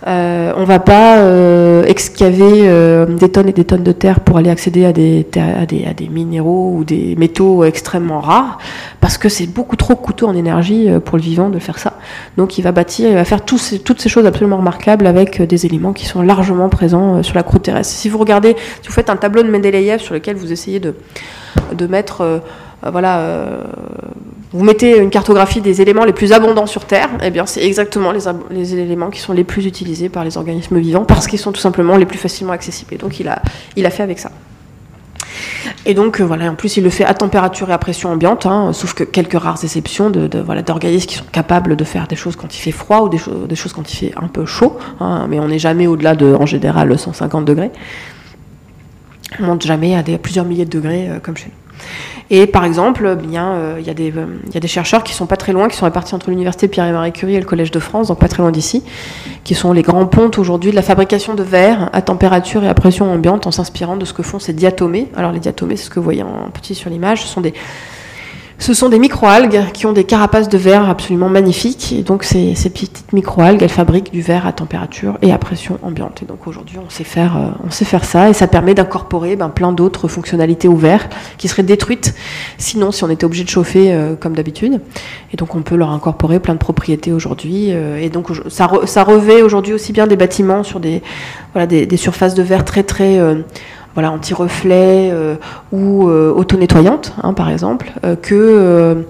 Euh, on va pas euh, excaver euh, des tonnes et des tonnes de terre pour aller accéder à des, minéraux ou des métaux extrêmement rares, parce que c'est beaucoup trop coûteux en énergie euh, pour le vivant de faire ça. Donc il va bâtir, il va faire toutes ces choses absolument remarquables avec des éléments qui sont largement présents sur la croûte terrestre. Si vous regardez, si vous faites un tableau de Mendeleïev sur lequel vous essayez de, de mettre voilà, vous mettez une cartographie des éléments les plus abondants sur Terre, eh bien c'est exactement les, éléments qui sont les plus utilisés par les organismes vivants parce qu'ils sont tout simplement les plus facilement accessibles. Et donc il a, fait avec ça. Et donc euh, voilà, en plus il le fait à température et à pression ambiante, hein, sauf que quelques rares exceptions de, voilà d'organismes qui sont capables de faire des choses quand il fait froid ou des, choses quand il fait un peu chaud, hein, mais on n'est jamais au-delà de en général 150 degrés. On monte jamais à, plusieurs milliers de degrés comme chez nous. Et par exemple, bien, il y, a des, y a des chercheurs qui sont pas très loin, qui sont répartis entre l'université Pierre et Marie Curie et le Collège de France, donc pas très loin d'ici, qui sont les grands pontes aujourd'hui de la fabrication de verre à température et à pression ambiante en s'inspirant de ce que font ces diatomées. Alors les diatomées, c'est ce que vous voyez en petit sur l'image, ce sont des ce sont des microalgues qui ont des carapaces de verre absolument magnifiques. Et donc, ces, ces petites microalgues, elles fabriquent du verre à température et à pression ambiante. Et donc, aujourd'hui, on sait faire, euh, ça. Et ça permet d'incorporer ben, plein d'autres fonctionnalités au verre qui seraient détruites sinon si on était obligé de chauffer euh, comme d'habitude. Et donc, on peut leur incorporer plein de propriétés aujourd'hui. Euh, et donc, ça, revêt aujourd'hui aussi bien des bâtiments sur des surfaces de verre très, très voilà, anti-reflet euh, ou euh, auto-nettoyante, hein, par exemple, euh, que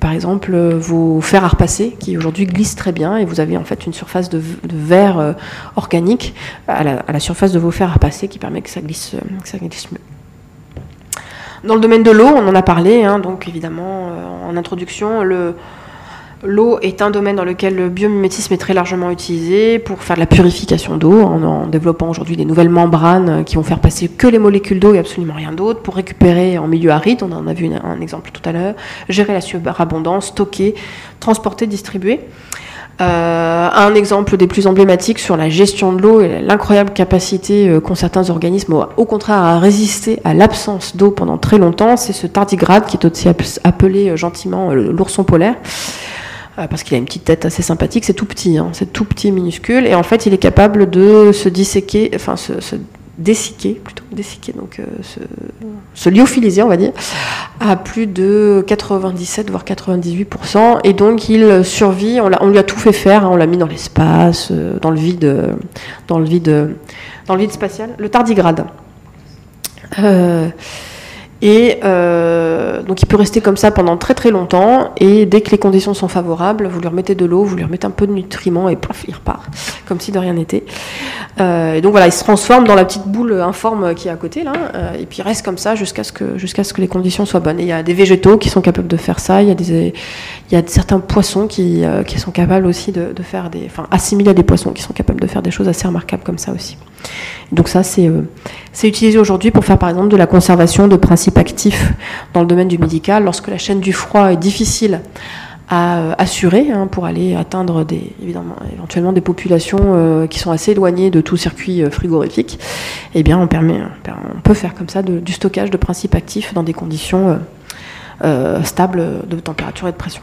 par exemple vos fers à repasser qui aujourd'hui glissent très bien et vous avez en fait une surface de, verre organique à la, surface de vos fers à repasser qui permet que ça glisse, que ça glisse mieux. Dans le domaine de l'eau, on en a parlé, hein, donc évidemment en introduction, le, L'eau est un domaine dans lequel le biomimétisme est très largement utilisé pour faire de la purification d'eau, en, développant aujourd'hui des nouvelles membranes qui vont faire passer que les molécules d'eau et absolument rien d'autre, pour récupérer en milieu aride, on en a vu un exemple tout à l'heure, gérer la surabondance, stocker, transporter, distribuer. Euh, un exemple des plus emblématiques sur la gestion de l'eau et l'incroyable capacité euh, qu'ont certains organismes, au contraire, à résister à l'absence d'eau pendant très longtemps, c'est ce tardigrade qui est aussi appelé euh, gentiment l'ourson polaire. Euh, parce qu'il a une petite tête assez sympathique, c'est tout petit, hein, c'est tout petit, minuscule, et en fait il est capable de se disséquer, enfin se, se dessiquer, plutôt donc euh, se, se, lyophiliser, on va dire, à plus de 97 voire 98%, et donc il survit. On, on lui a tout fait faire, hein, on l'a mis dans l'espace, euh, dans le vide, dans le vide, dans le vide spatial. Le tardigrade. Euh, et euh, donc il peut rester comme ça pendant très très longtemps. Et dès que les conditions sont favorables, vous lui remettez de l'eau, vous lui remettez un peu de nutriments et pouf, il repart, [LAUGHS] comme si de rien n'était. Euh, et donc voilà, il se transforme dans la petite boule informe qui est à côté là, euh, et puis il reste comme ça jusqu'à ce que ce que les conditions soient bonnes. Et il y a des végétaux qui sont capables de faire ça. Il y a des il y a certains poissons qui, qui sont capables aussi de faire des, enfin assimilés à des poissons qui sont capables de faire des choses assez remarquables comme ça aussi. Donc ça, euh, c'est utilisé aujourd'hui pour faire par exemple de la conservation de principes actifs dans le domaine du médical, lorsque la chaîne du froid est difficile à euh, assurer hein, pour aller atteindre évidemment, éventuellement des populations euh, qui sont assez éloignées de tout circuit frigorifique. Eh bien, on, permet, on peut faire comme ça du stockage de principes actifs dans des conditions stables de température et de pression.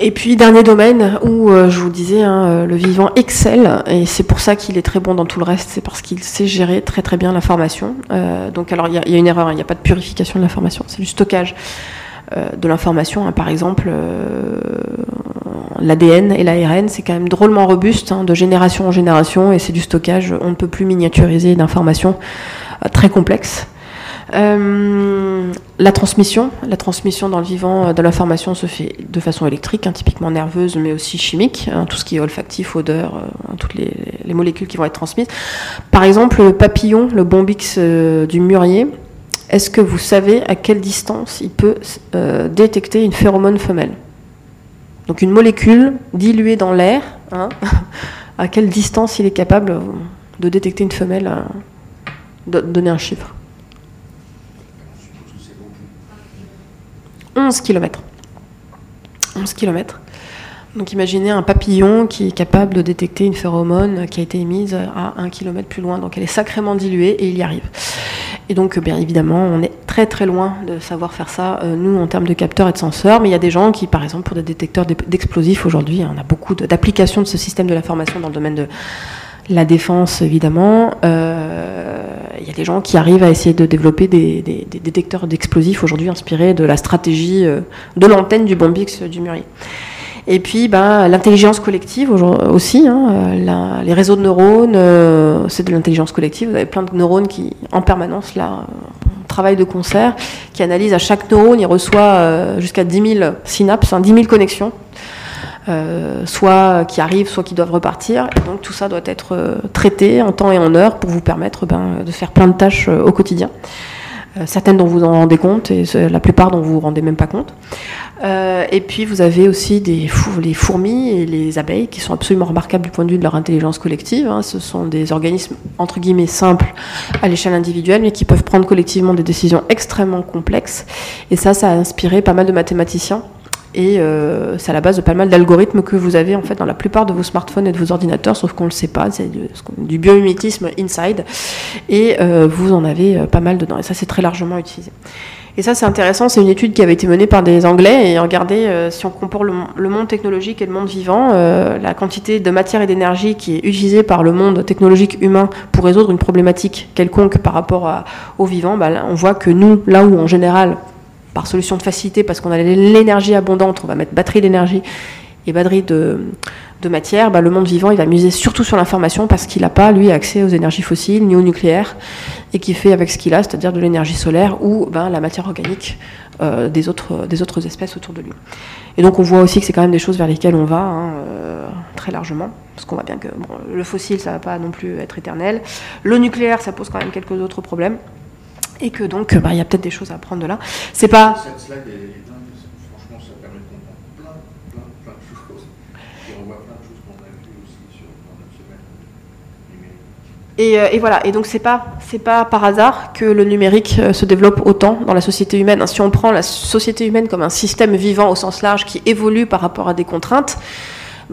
Et puis dernier domaine où euh, je vous disais, hein, euh, le vivant excelle, et c'est pour ça qu'il est très bon dans tout le reste, c'est parce qu'il sait gérer très très bien l'information. Euh, donc alors il y, y, a une erreur, hein, il n'y a pas de purification de l'information, c'est du stockage de l'information. Hein. Par exemple, l'ADN et l'ARN, c'est quand même drôlement robuste, hein, de génération en génération, et c'est du stockage, on ne peut plus miniaturiser d'informations très complexes. Euh, la transmission, dans le vivant de l'information se fait de façon électrique, hein, typiquement nerveuse, mais aussi chimique, hein, tout ce qui est olfactif, odeur, euh, toutes les, molécules qui vont être transmises. Par exemple, le papillon, le bombix euh, du mûrier, est-ce que vous savez à quelle distance il peut détecter une phéromone femelle? Donc une molécule diluée dans l'air, hein, [LAUGHS] à quelle distance il est capable de détecter une femelle, donner un chiffre? 11 km. 11 km. Donc imaginez un papillon qui est capable de détecter une phéromone qui a été émise à 1 km plus loin. Donc elle est sacrément diluée et il y arrive. Et donc bien évidemment, on est très très loin de savoir faire ça, euh, nous, en termes de capteurs et de senseurs. Mais il y a des gens qui, par exemple, pour des détecteurs d'explosifs aujourd'hui, on a beaucoup d'applications de, ce système de l'information dans le domaine de la défense, évidemment. Euh, a des gens qui arrivent à essayer de développer des, détecteurs d'explosifs aujourd'hui inspirés de la stratégie euh, de l'antenne du Bombix du Murier. Et puis, ben, l'intelligence collective aussi. Hein, euh, les réseaux de neurones, c'est de l'intelligence collective. Vous avez plein de neurones qui, en permanence, là, travaillent de concert, qui analysent à chaque neurone, il reçoit jusqu'à 10 000 synapses, 10 hein, 000 connexions. Euh, soit qui arrivent, soit qui doivent repartir. Et donc tout ça doit être euh, traité en temps et en heure pour vous permettre ben, de faire plein de tâches euh, au quotidien. certaines dont vous en rendez compte et la plupart dont vous vous rendez même pas compte. et puis vous avez aussi les fourmis et les abeilles qui sont absolument remarquables du point de vue de leur intelligence collective. Hein. Ce sont des organismes entre guillemets simples à l'échelle individuelle, mais qui peuvent prendre collectivement des décisions extrêmement complexes. Et ça, ça a inspiré pas mal de mathématiciens et euh, c'est à la base de pas mal d'algorithmes que vous avez en fait dans la plupart de vos smartphones et de vos ordinateurs, sauf qu'on ne le sait pas. C'est du, biomimétisme inside. Et euh, vous en avez euh, pas mal dedans. Et ça, c'est très largement utilisé. Et ça, c'est intéressant. C'est une étude qui avait été menée par des Anglais. Et regardez, si on compare le, monde technologique et le monde vivant, la quantité de matière et d'énergie qui est utilisée par le monde technologique humain pour résoudre une problématique quelconque par rapport au vivant, bah, on voit que nous, là où en général par solution de facilité, parce qu'on a l'énergie abondante, on va mettre batterie d'énergie et batterie de, matière, bah, le monde vivant, il va miser surtout sur l'information parce qu'il n'a pas, lui, accès aux énergies fossiles ni au nucléaire, et qui fait avec ce qu'il a, c'est-à-dire de l'énergie solaire ou ben, la matière organique euh, des, autres, espèces autour de lui. Et donc on voit aussi que c'est quand même des choses vers lesquelles on va hein, euh, très largement, parce qu'on voit bien que le fossile, ça ne va pas non plus être éternel. Le nucléaire, ça pose quand même quelques autres problèmes et que donc bah, il y a peut-être des choses à apprendre de là. C'est pas. Cette slide est dingue, franchement, ça permet de comprendre plein, plein, plein de choses. Et on voit plein de choses qu'on a vues aussi sur, dans notre semaine numérique. Et, euh, et, voilà, et donc c'est pas c'est pas par hasard que le numérique euh, se développe autant dans la société humaine. Si on prend la société humaine comme un système vivant au sens large qui évolue par rapport à des contraintes,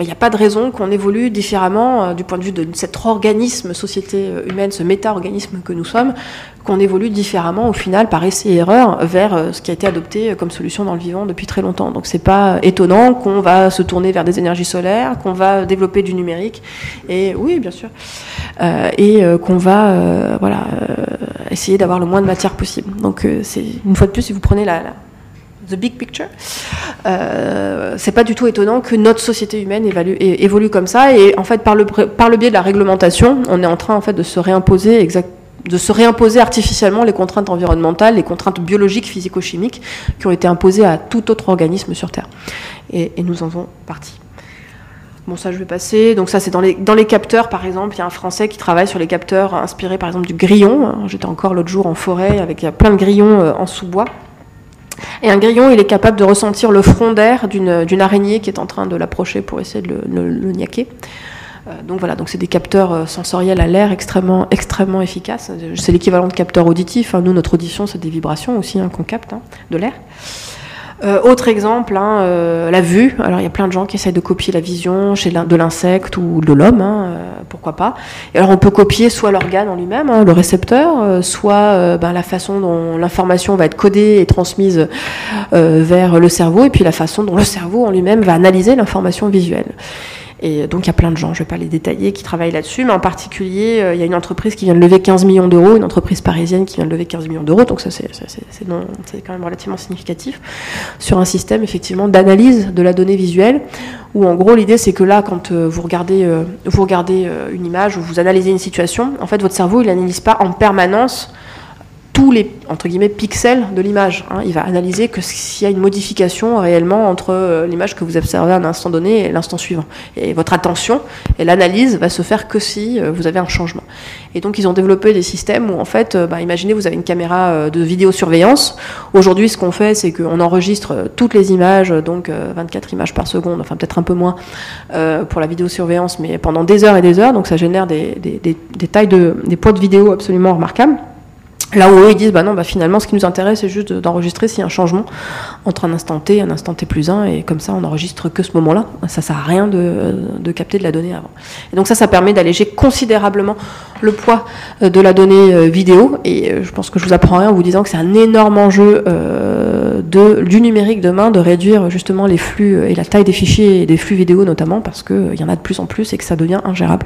il n'y a pas de raison qu'on évolue différemment euh, du point de vue de cet organisme société euh, humaine, ce méta-organisme que nous sommes, qu'on évolue différemment au final par essai et erreur vers euh, ce qui a été adopté comme solution dans le vivant depuis très longtemps. Donc c'est pas étonnant qu'on va se tourner vers des énergies solaires, qu'on va développer du numérique, et oui bien sûr, et qu'on va essayer d'avoir le moins de matière possible. Donc c'est une fois de plus si vous prenez la the big picture, euh, c'est pas du tout étonnant que notre société humaine évolue comme ça. Et en fait, par le, biais de la réglementation, on est en train en fait de se réimposer de se réimposer artificiellement les contraintes environnementales, les contraintes biologiques, physico-chimiques qui ont été imposées à tout autre organisme sur Terre. Et, nous en faisons partie. Bon, ça, je vais passer. Donc, ça, c'est dans les, dans les capteurs, par exemple. Il y a un Français qui travaille sur les capteurs inspirés, par exemple, du grillon. J'étais encore l'autre jour en forêt avec plein de grillons euh, en sous-bois. Et un grillon, il est capable de ressentir le front d'air d'une araignée qui est en train de l'approcher pour essayer de le, le, niaquer. Euh, donc voilà, donc c'est des capteurs euh, sensoriels à l'air extrêmement, extrêmement efficaces. C'est l'équivalent de capteurs auditifs. Hein. Nous, notre audition, c'est des vibrations aussi hein, qu'on capte hein, de l'air. Euh, autre exemple, hein, euh, la vue. Alors il y a plein de gens qui essayent de copier la vision chez de l'insecte ou de l'homme, hein, euh, pourquoi pas. Et alors on peut copier soit l'organe en lui-même, hein, le récepteur, soit ben, la façon dont l'information va être codée et transmise vers le cerveau, et puis la façon dont le cerveau en lui-même va analyser l'information visuelle. Et donc il y a plein de gens, je ne vais pas les détailler, qui travaillent là-dessus, mais en particulier, euh, il y a une entreprise qui vient de lever 15 millions d'euros, une entreprise parisienne qui vient de lever 15 millions d'euros, donc ça c'est quand même relativement significatif, sur un système effectivement d'analyse de la donnée visuelle, où en gros l'idée c'est que là, quand euh, vous regardez, euh, vous regardez une image ou vous analysez une situation, en fait votre cerveau il n'analyse pas en permanence tous les entre guillemets pixels de l'image. Hein. Il va analyser que s'il y a une modification réellement entre euh, l'image que vous observez à un instant donné et l'instant suivant. Et votre attention et l'analyse va se faire que si euh, vous avez un changement. Et donc ils ont développé des systèmes où en fait, euh, bah, imaginez vous avez une caméra de vidéosurveillance. Aujourd'hui, ce qu'on fait, c'est qu'on enregistre toutes les images, donc 24 images par seconde, enfin peut-être un peu moins pour la vidéosurveillance, mais pendant des heures et des heures. Donc ça génère des, des tailles de des poids de vidéo absolument remarquables. Là où eux, ils disent, bah non, bah finalement, ce qui nous intéresse, c'est juste d'enregistrer s'il y a un changement entre un instant T un instant T plus 1, et comme ça, on n'enregistre que ce moment-là. Ça sert à rien de, de, capter de la donnée avant. Et donc ça, ça permet d'alléger considérablement le poids euh, de la donnée euh, vidéo, et euh, je pense que je vous apprends rien en vous disant que c'est un énorme enjeu de, du numérique demain, de réduire justement les flux et la taille des fichiers et des flux vidéo notamment, parce qu'il y en a de plus en plus et que ça devient ingérable.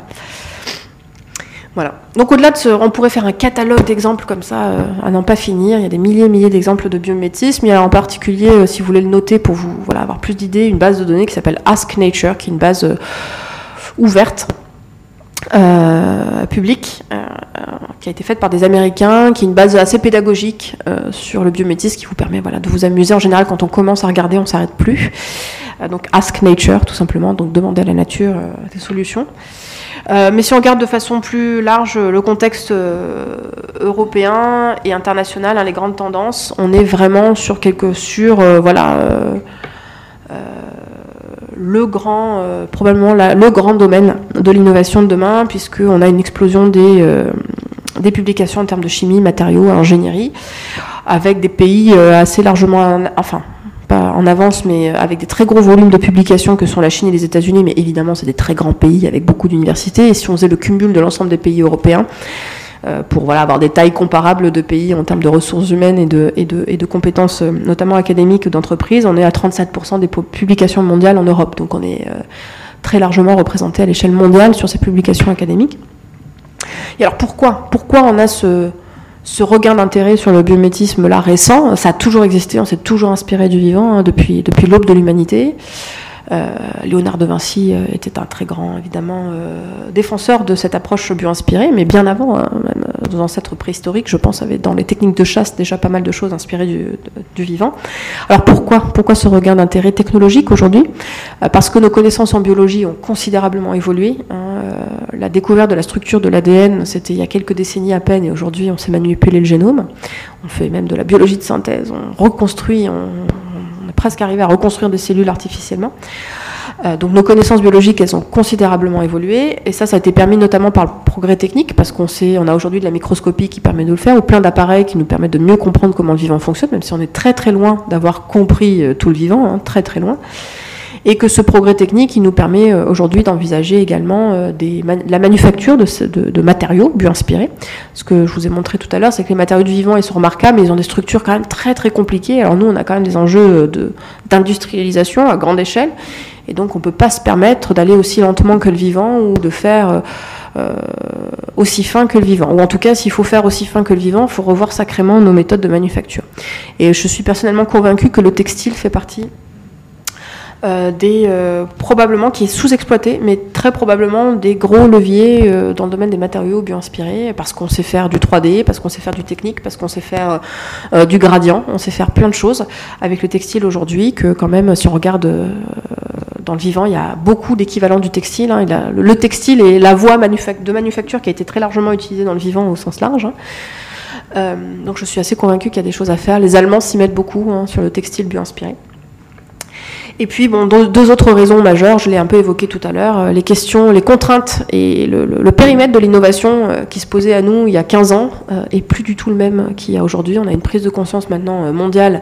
Voilà. Donc au-delà de ce, on pourrait faire un catalogue d'exemples comme ça euh, à n'en pas finir. Il y a des milliers et milliers d'exemples de biométisme. Il y a en particulier, euh, si vous voulez le noter pour vous avoir plus d'idées, une base de données qui s'appelle Ask Nature, qui est une base euh, ouverte, publique, qui a été faite par des Américains, qui est une base assez pédagogique sur le biométisme, qui vous permet de vous amuser. En général, quand on commence à regarder, on s'arrête plus. donc Ask Nature, tout simplement. Donc demander à la nature des solutions. Euh, mais si on regarde de façon plus large le contexte euh, européen et international, hein, les grandes tendances, on est vraiment sur quelque sur euh, voilà le grand probablement le grand domaine de l'innovation de demain puisqu'on a une explosion des des publications en termes de chimie, matériaux, ingénierie, avec des pays assez largement, enfin en avance, mais avec des très gros volumes de publications que sont la Chine et les États-Unis, mais évidemment, c'est des très grands pays avec beaucoup d'universités. Et si on faisait le cumul de l'ensemble des pays européens, euh, pour avoir des tailles comparables de pays en termes de ressources humaines et de, compétences, euh, notamment académiques ou d'entreprises, on est à 37% des publications mondiales en Europe. Donc on est euh, très largement représenté à l'échelle mondiale sur ces publications académiques. Et alors pourquoi Pourquoi on a ce, ce regain d'intérêt sur le biométisme là récent, ça a toujours existé, on s'est toujours inspiré du vivant hein, depuis, depuis l'aube de l'humanité. Euh, Léonard de Vinci euh, était un très grand, évidemment, euh, défenseur de cette approche bio-inspirée, mais bien avant, hein, nos ancêtres préhistoriques, je pense, avaient dans les techniques de chasse déjà pas mal de choses inspirées du, du vivant. Alors pourquoi Pourquoi ce regain d'intérêt technologique aujourd'hui? Parce que nos connaissances en biologie ont considérablement évolué. Hein, la découverte de la structure de l'ADN, c'était il y a quelques décennies à peine, et aujourd'hui on sait manipuler le génome. On fait même de la biologie de synthèse, on reconstruit, on, presque arrivé à reconstruire des cellules artificiellement. Euh, donc nos connaissances biologiques, elles ont considérablement évolué, et ça, ça a été permis notamment par le progrès technique, parce qu'on sait, on a aujourd'hui de la microscopie qui permet de le faire, ou plein d'appareils qui nous permettent de mieux comprendre comment le vivant fonctionne, même si on est très très loin d'avoir compris euh, tout le vivant, hein, très très loin et que ce progrès technique, il nous permet euh, aujourd'hui d'envisager également euh, la manufacture de, matériaux bio-inspirés. Ce que je vous ai montré tout à l'heure, c'est que les matériaux du vivant, ils sont remarquables, mais ils ont des structures quand même très très compliquées. Alors nous, on a quand même des enjeux d'industrialisation à grande échelle, et donc on ne peut pas se permettre d'aller aussi lentement que le vivant ou de faire... Euh, aussi fin que le vivant. Ou en tout cas, s'il faut faire aussi fin que le vivant, il faut revoir sacrément nos méthodes de manufacture. Et je suis personnellement convaincue que le textile fait partie euh, euh, probablement qui est sous-exploité, mais très probablement des gros leviers euh, dans le domaine des matériaux bio-inspirés, parce qu'on sait faire du 3D, parce qu'on sait faire du technique, parce qu'on sait faire du gradient, on sait faire plein de choses avec le textile aujourd'hui, que quand même, si on regarde dans le vivant, il y a beaucoup d'équivalents du textile. Hein, le, textile est la voie de manufacture qui a été très largement utilisée dans le vivant au sens large. Hein. donc je suis assez convaincue qu'il y a des choses à faire. Les Allemands s'y mettent beaucoup hein, sur le textile bio-inspiré. Et puis, bon, deux autres raisons majeures, je l'ai un peu évoqué tout à l'heure, euh, les questions, les contraintes et le, périmètre de l'innovation euh, qui se posait à nous il y a 15 ans euh, est plus du tout le même qu'il y a aujourd'hui. On a une prise de conscience maintenant mondiale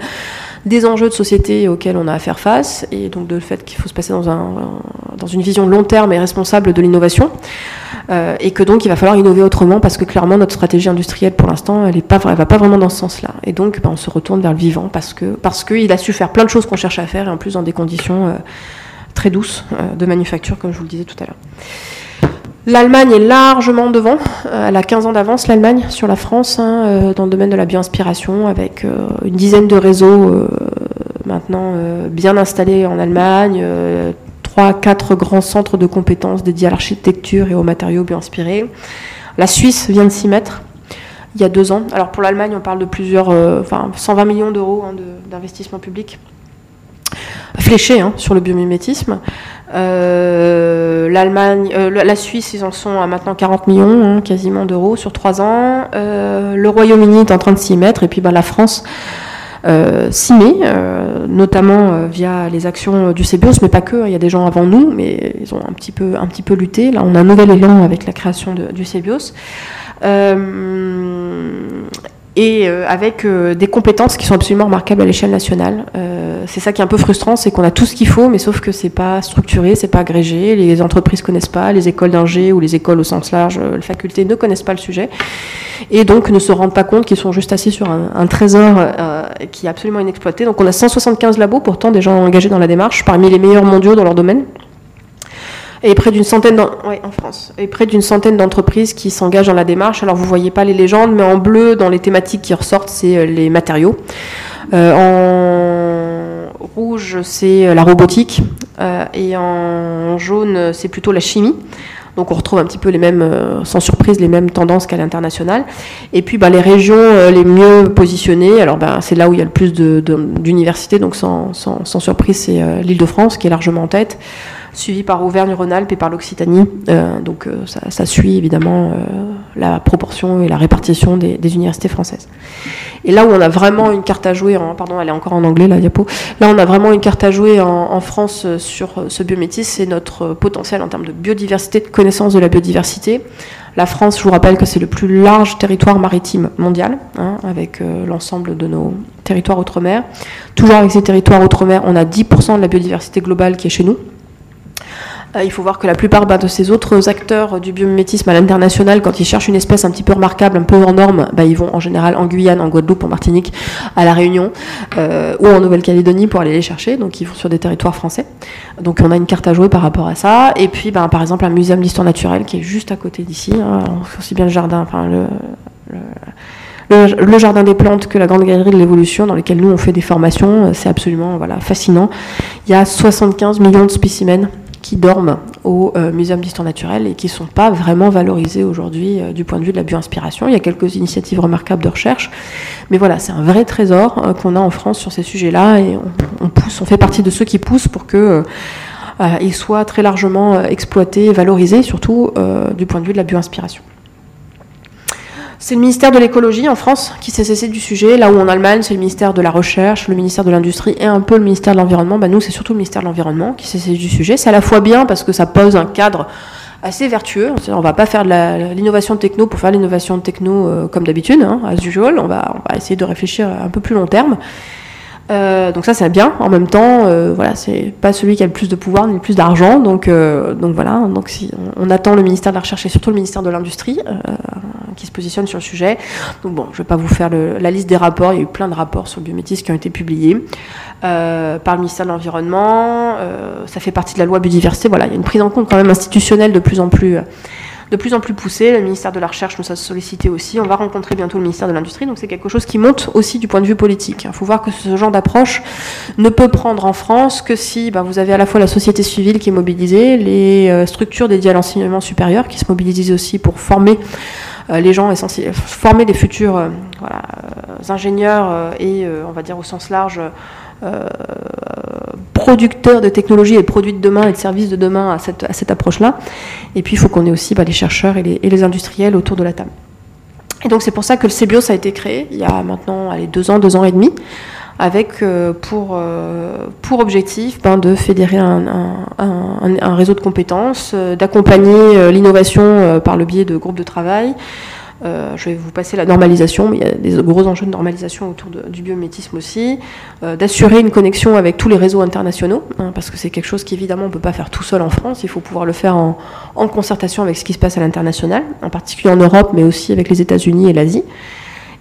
des enjeux de société auxquels on a à faire face, et donc de le fait qu'il faut se passer dans, un, dans une vision long terme et responsable de l'innovation, euh, et que donc il va falloir innover autrement parce que clairement notre stratégie industrielle pour l'instant elle ne va pas vraiment dans ce sens-là. Et donc ben, on se retourne vers le vivant parce que parce qu'il a su faire plein de choses qu'on cherche à faire et en plus dans des conditions euh, très douces euh, de manufacture comme je vous le disais tout à l'heure. L'Allemagne est largement devant, euh, elle a 15 ans d'avance l'Allemagne sur la France hein, euh, dans le domaine de la bioinspiration avec euh, une dizaine de réseaux maintenant bien installés en Allemagne, trois, quatre grands centres de compétences dédiés à l'architecture et aux matériaux bioinspirés. La Suisse vient de s'y mettre il y a deux ans. Alors pour l'Allemagne, on parle de plusieurs, enfin 120 millions d'euros hein, d'investissement public fléchés hein, sur le biomimétisme. Euh, L'Allemagne, euh, la Suisse, ils en sont à maintenant 40 millions, hein, quasiment d'euros sur trois ans. Euh, le Royaume-Uni est en train de s'y mettre, et puis bah, la France s'y met, notamment via les actions du CBIOS, mais pas que. Hein, il y a des gens avant nous, mais ils ont un petit peu, un petit peu lutté. Là, on a un nouvel élan avec la création de, du CBIOS et euh, avec euh, des compétences qui sont absolument remarquables à l'échelle nationale. Euh, c'est ça qui est un peu frustrant, c'est qu'on a tout ce qu'il faut, mais sauf que c'est pas structuré, c'est pas agrégé, les entreprises connaissent pas, les écoles d'ingé ou les écoles au sens large, les facultés ne connaissent pas le sujet, et donc ne se rendent pas compte qu'ils sont juste assis sur un, un trésor qui est absolument inexploité. Donc on a 175 labos, pourtant des gens engagés dans la démarche, parmi les meilleurs mondiaux dans leur domaine et près d'une centaine en France et près d'une centaine d'entreprises qui s'engagent dans la démarche. Alors vous voyez pas les légendes, mais en bleu dans les thématiques qui ressortent, c'est euh, les matériaux. Euh, en rouge, c'est euh, la robotique et en jaune, c'est plutôt la chimie. Donc on retrouve un petit peu les mêmes, sans surprise, les mêmes tendances qu'à l'international. Et puis bah, les régions les mieux positionnées, alors bah, c'est là où il y a le plus d'universités, donc sans, sans, sans surprise, c'est l'Île-de-France qui est largement en tête. Suivi par Auvergne-Rhône-Alpes et par l'Occitanie. donc ça, suit évidemment la proportion et la répartition des, universités françaises. Et là où on a vraiment une carte à jouer, pardon, elle est encore en anglais la diapo, là on a vraiment une carte à jouer en, en France sur ce biométis, c'est notre potentiel en termes de biodiversité, de connaissance de la biodiversité. La France, je vous rappelle que c'est le plus large territoire maritime mondial, hein, avec euh, l'ensemble de nos territoires outre-mer. Toujours avec ces territoires outre-mer, on a 10% de la biodiversité globale qui est chez nous. Euh, il faut voir que la plupart bah, de ces autres acteurs du biomimétisme à l'international, quand ils cherchent une espèce un petit peu remarquable, un peu en norme, bah, ils vont en général en Guyane, en Guadeloupe, en Martinique, à La Réunion euh, ou en Nouvelle-Calédonie pour aller les chercher. Donc ils vont sur des territoires français. Donc on a une carte à jouer par rapport à ça. Et puis bah, par exemple un muséum d'histoire naturelle qui est juste à côté d'ici, hein, aussi bien le jardin, le jardin des plantes que la grande galerie de l'évolution dans lequel nous on fait des formations, c'est absolument voilà, fascinant. Il y a 75 millions de spécimens qui dorment au euh, Muséum d'histoire naturelle et qui ne sont pas vraiment valorisés aujourd'hui euh, du point de vue de la bioinspiration. Il y a quelques initiatives remarquables de recherche, mais voilà, c'est un vrai trésor euh, qu'on a en France sur ces sujets-là et on, pousse, on fait partie de ceux qui poussent pour que il soit très largement exploité, valorisé, surtout du point de vue de la bioinspiration. C'est le ministère de l'écologie en France qui s'est cessé du sujet, là où en Allemagne c'est le ministère de la recherche, le ministère de l'industrie et un peu le ministère de l'environnement. Bah, nous c'est surtout le ministère de l'environnement qui s'est saisi du sujet. C'est à la fois bien parce que ça pose un cadre assez vertueux. On va pas faire de l'innovation techno pour faire l'innovation techno euh, comme d'habitude, hein, as usual. On va, on va essayer de réfléchir un peu plus long terme. Euh, donc ça c'est bien. En même temps, euh, voilà, c'est pas celui qui a le plus de pouvoir ni le plus d'argent. Donc, donc voilà. Donc on, attend le ministère de la recherche et surtout le ministère de l'industrie qui se positionne sur le sujet. Donc bon, je vais pas vous faire la liste des rapports. Il y a eu plein de rapports sur le biométisme qui ont été publiés euh, par le ministère de l'Environnement. Euh, ça fait partie de la loi biodiversité. Voilà, il y a une prise en compte quand même institutionnelle de plus en plus de plus en plus poussée. Le ministère de la Recherche nous a sollicité aussi. On va rencontrer bientôt le ministère de l'Industrie. Donc c'est quelque chose qui monte aussi du point de vue politique. Il faut voir que ce genre d'approche ne peut prendre en France que si ben, vous avez à la fois la société civile qui est mobilisée, les euh, structures dédiées à l'enseignement supérieur qui se mobilisent aussi pour former euh, les gens essentiels, former des futurs euh, ingénieurs et, on va dire au sens large, producteurs de technologies et de produits de demain et de services de demain à cette, à cette approche-là. Et puis il faut qu'on ait aussi bah, les chercheurs et les, industriels autour de la table. Et donc c'est pour ça que le CBIOS a été créé il y a maintenant deux ans, deux ans et demi, avec euh, pour, euh, pour objectif ben, de fédérer un, un, réseau de compétences, euh, d'accompagner l'innovation par le biais de groupes de travail. Je vais vous passer la normalisation, mais il y a des gros enjeux de normalisation autour du biométisme aussi, d'assurer une connexion avec tous les réseaux internationaux, hein, parce que c'est quelque chose qu'évidemment on ne peut pas faire tout seul en France, il faut pouvoir le faire en, concertation avec ce qui se passe à l'international, en particulier en Europe, mais aussi avec les États-Unis et l'Asie.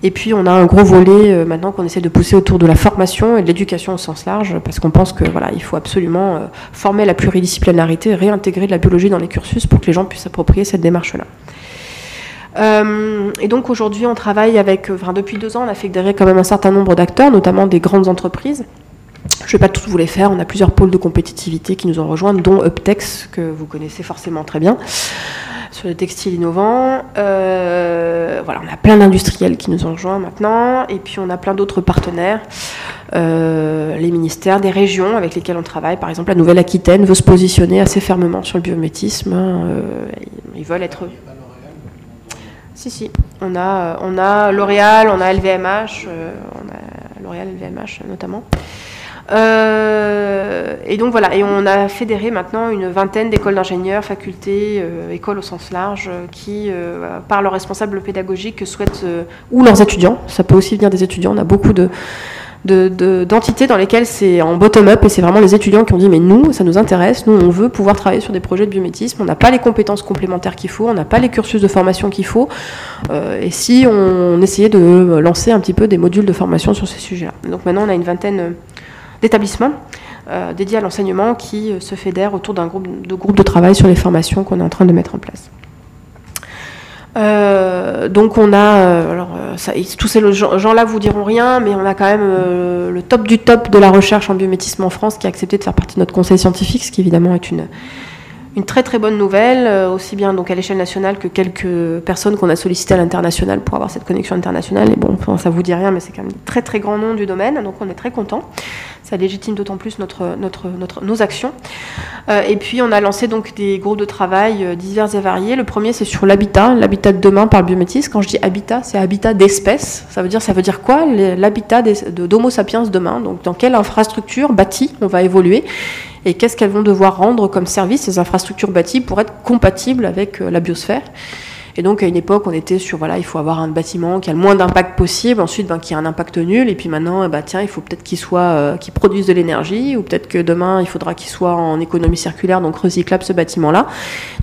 Et puis on a un gros volet euh, maintenant qu'on essaie de pousser autour de la formation et de l'éducation au sens large, parce qu'on pense que voilà, il faut absolument euh, former la pluridisciplinarité, réintégrer de la biologie dans les cursus pour que les gens puissent s'approprier cette démarche-là. Euh, et donc aujourd'hui, on travaille avec, enfin depuis deux ans, on a fédéré quand même un certain nombre d'acteurs, notamment des grandes entreprises. Je ne vais pas tous vous les faire, on a plusieurs pôles de compétitivité qui nous ont rejoints, dont Uptex, que vous connaissez forcément très bien sur le textile innovant. Euh, voilà, on a plein d'industriels qui nous ont rejoints maintenant, et puis on a plein d'autres partenaires, euh, les ministères, des régions avec lesquelles on travaille. Par exemple, la Nouvelle-Aquitaine veut se positionner assez fermement sur le biométisme. Hein, euh, ils veulent être. Si, si. On a, on a L'Oréal, on a LVMH, on a L'Oréal, LVMH notamment. Euh, et donc voilà, et on a fédéré maintenant une vingtaine d'écoles d'ingénieurs, facultés, euh, écoles au sens large, qui, euh, par leurs responsables pédagogiques, souhaitent, ou leurs étudiants, ça peut aussi venir des étudiants, on a beaucoup de d'entités dans lesquelles c'est en bottom-up et c'est vraiment les étudiants qui ont dit mais nous ça nous intéresse, nous on veut pouvoir travailler sur des projets de biométisme, on n'a pas les compétences complémentaires qu'il faut, on n'a pas les cursus de formation qu'il faut et si on essayait de lancer un petit peu des modules de formation sur ces sujets-là. Donc maintenant on a une vingtaine d'établissements euh, dédiés à l'enseignement qui euh, se fédèrent autour d'un groupe de, groupe de travail sur les formations qu'on est en train de mettre en place. Euh, donc on a, alors ça, tous ces gens-là vous diront rien, mais on a quand même le top du top de la recherche en biométisme en France qui a accepté de faire partie de notre conseil scientifique, ce qui évidemment est une, une très très bonne nouvelle, euh, aussi bien donc à l'échelle nationale que quelques personnes qu'on a sollicitées à l'international pour avoir cette connexion internationale. Et bon, ça vous dit rien, mais c'est quand même un très très grand nom du domaine, donc on est très content. Ça légitime d'autant plus nos actions. Euh, et puis, on a lancé donc des groupes de travail euh, divers et variés. Le premier, c'est sur l'habitat, l'habitat de demain par le biométisme. Quand je dis habitat, c'est habitat d'espèces. Ça veut dire, ça veut dire quoi L'habitat d'Homo sapiens demain? Donc, dans quelle infrastructure bâtie on va évoluer? Et qu'est-ce qu'elles vont devoir rendre comme service, ces infrastructures bâties, pour être compatibles avec la biosphère? Et donc à une époque, on était sur voilà, il faut avoir un bâtiment qui a le moins d'impact possible, ensuite ben, qui a un impact nul, et puis maintenant, bah, tiens, il faut peut-être qu'il soit, euh, qu'il produise de l'énergie, ou peut-être que demain, il faudra qu'il soit en économie circulaire, donc recyclable ce bâtiment-là.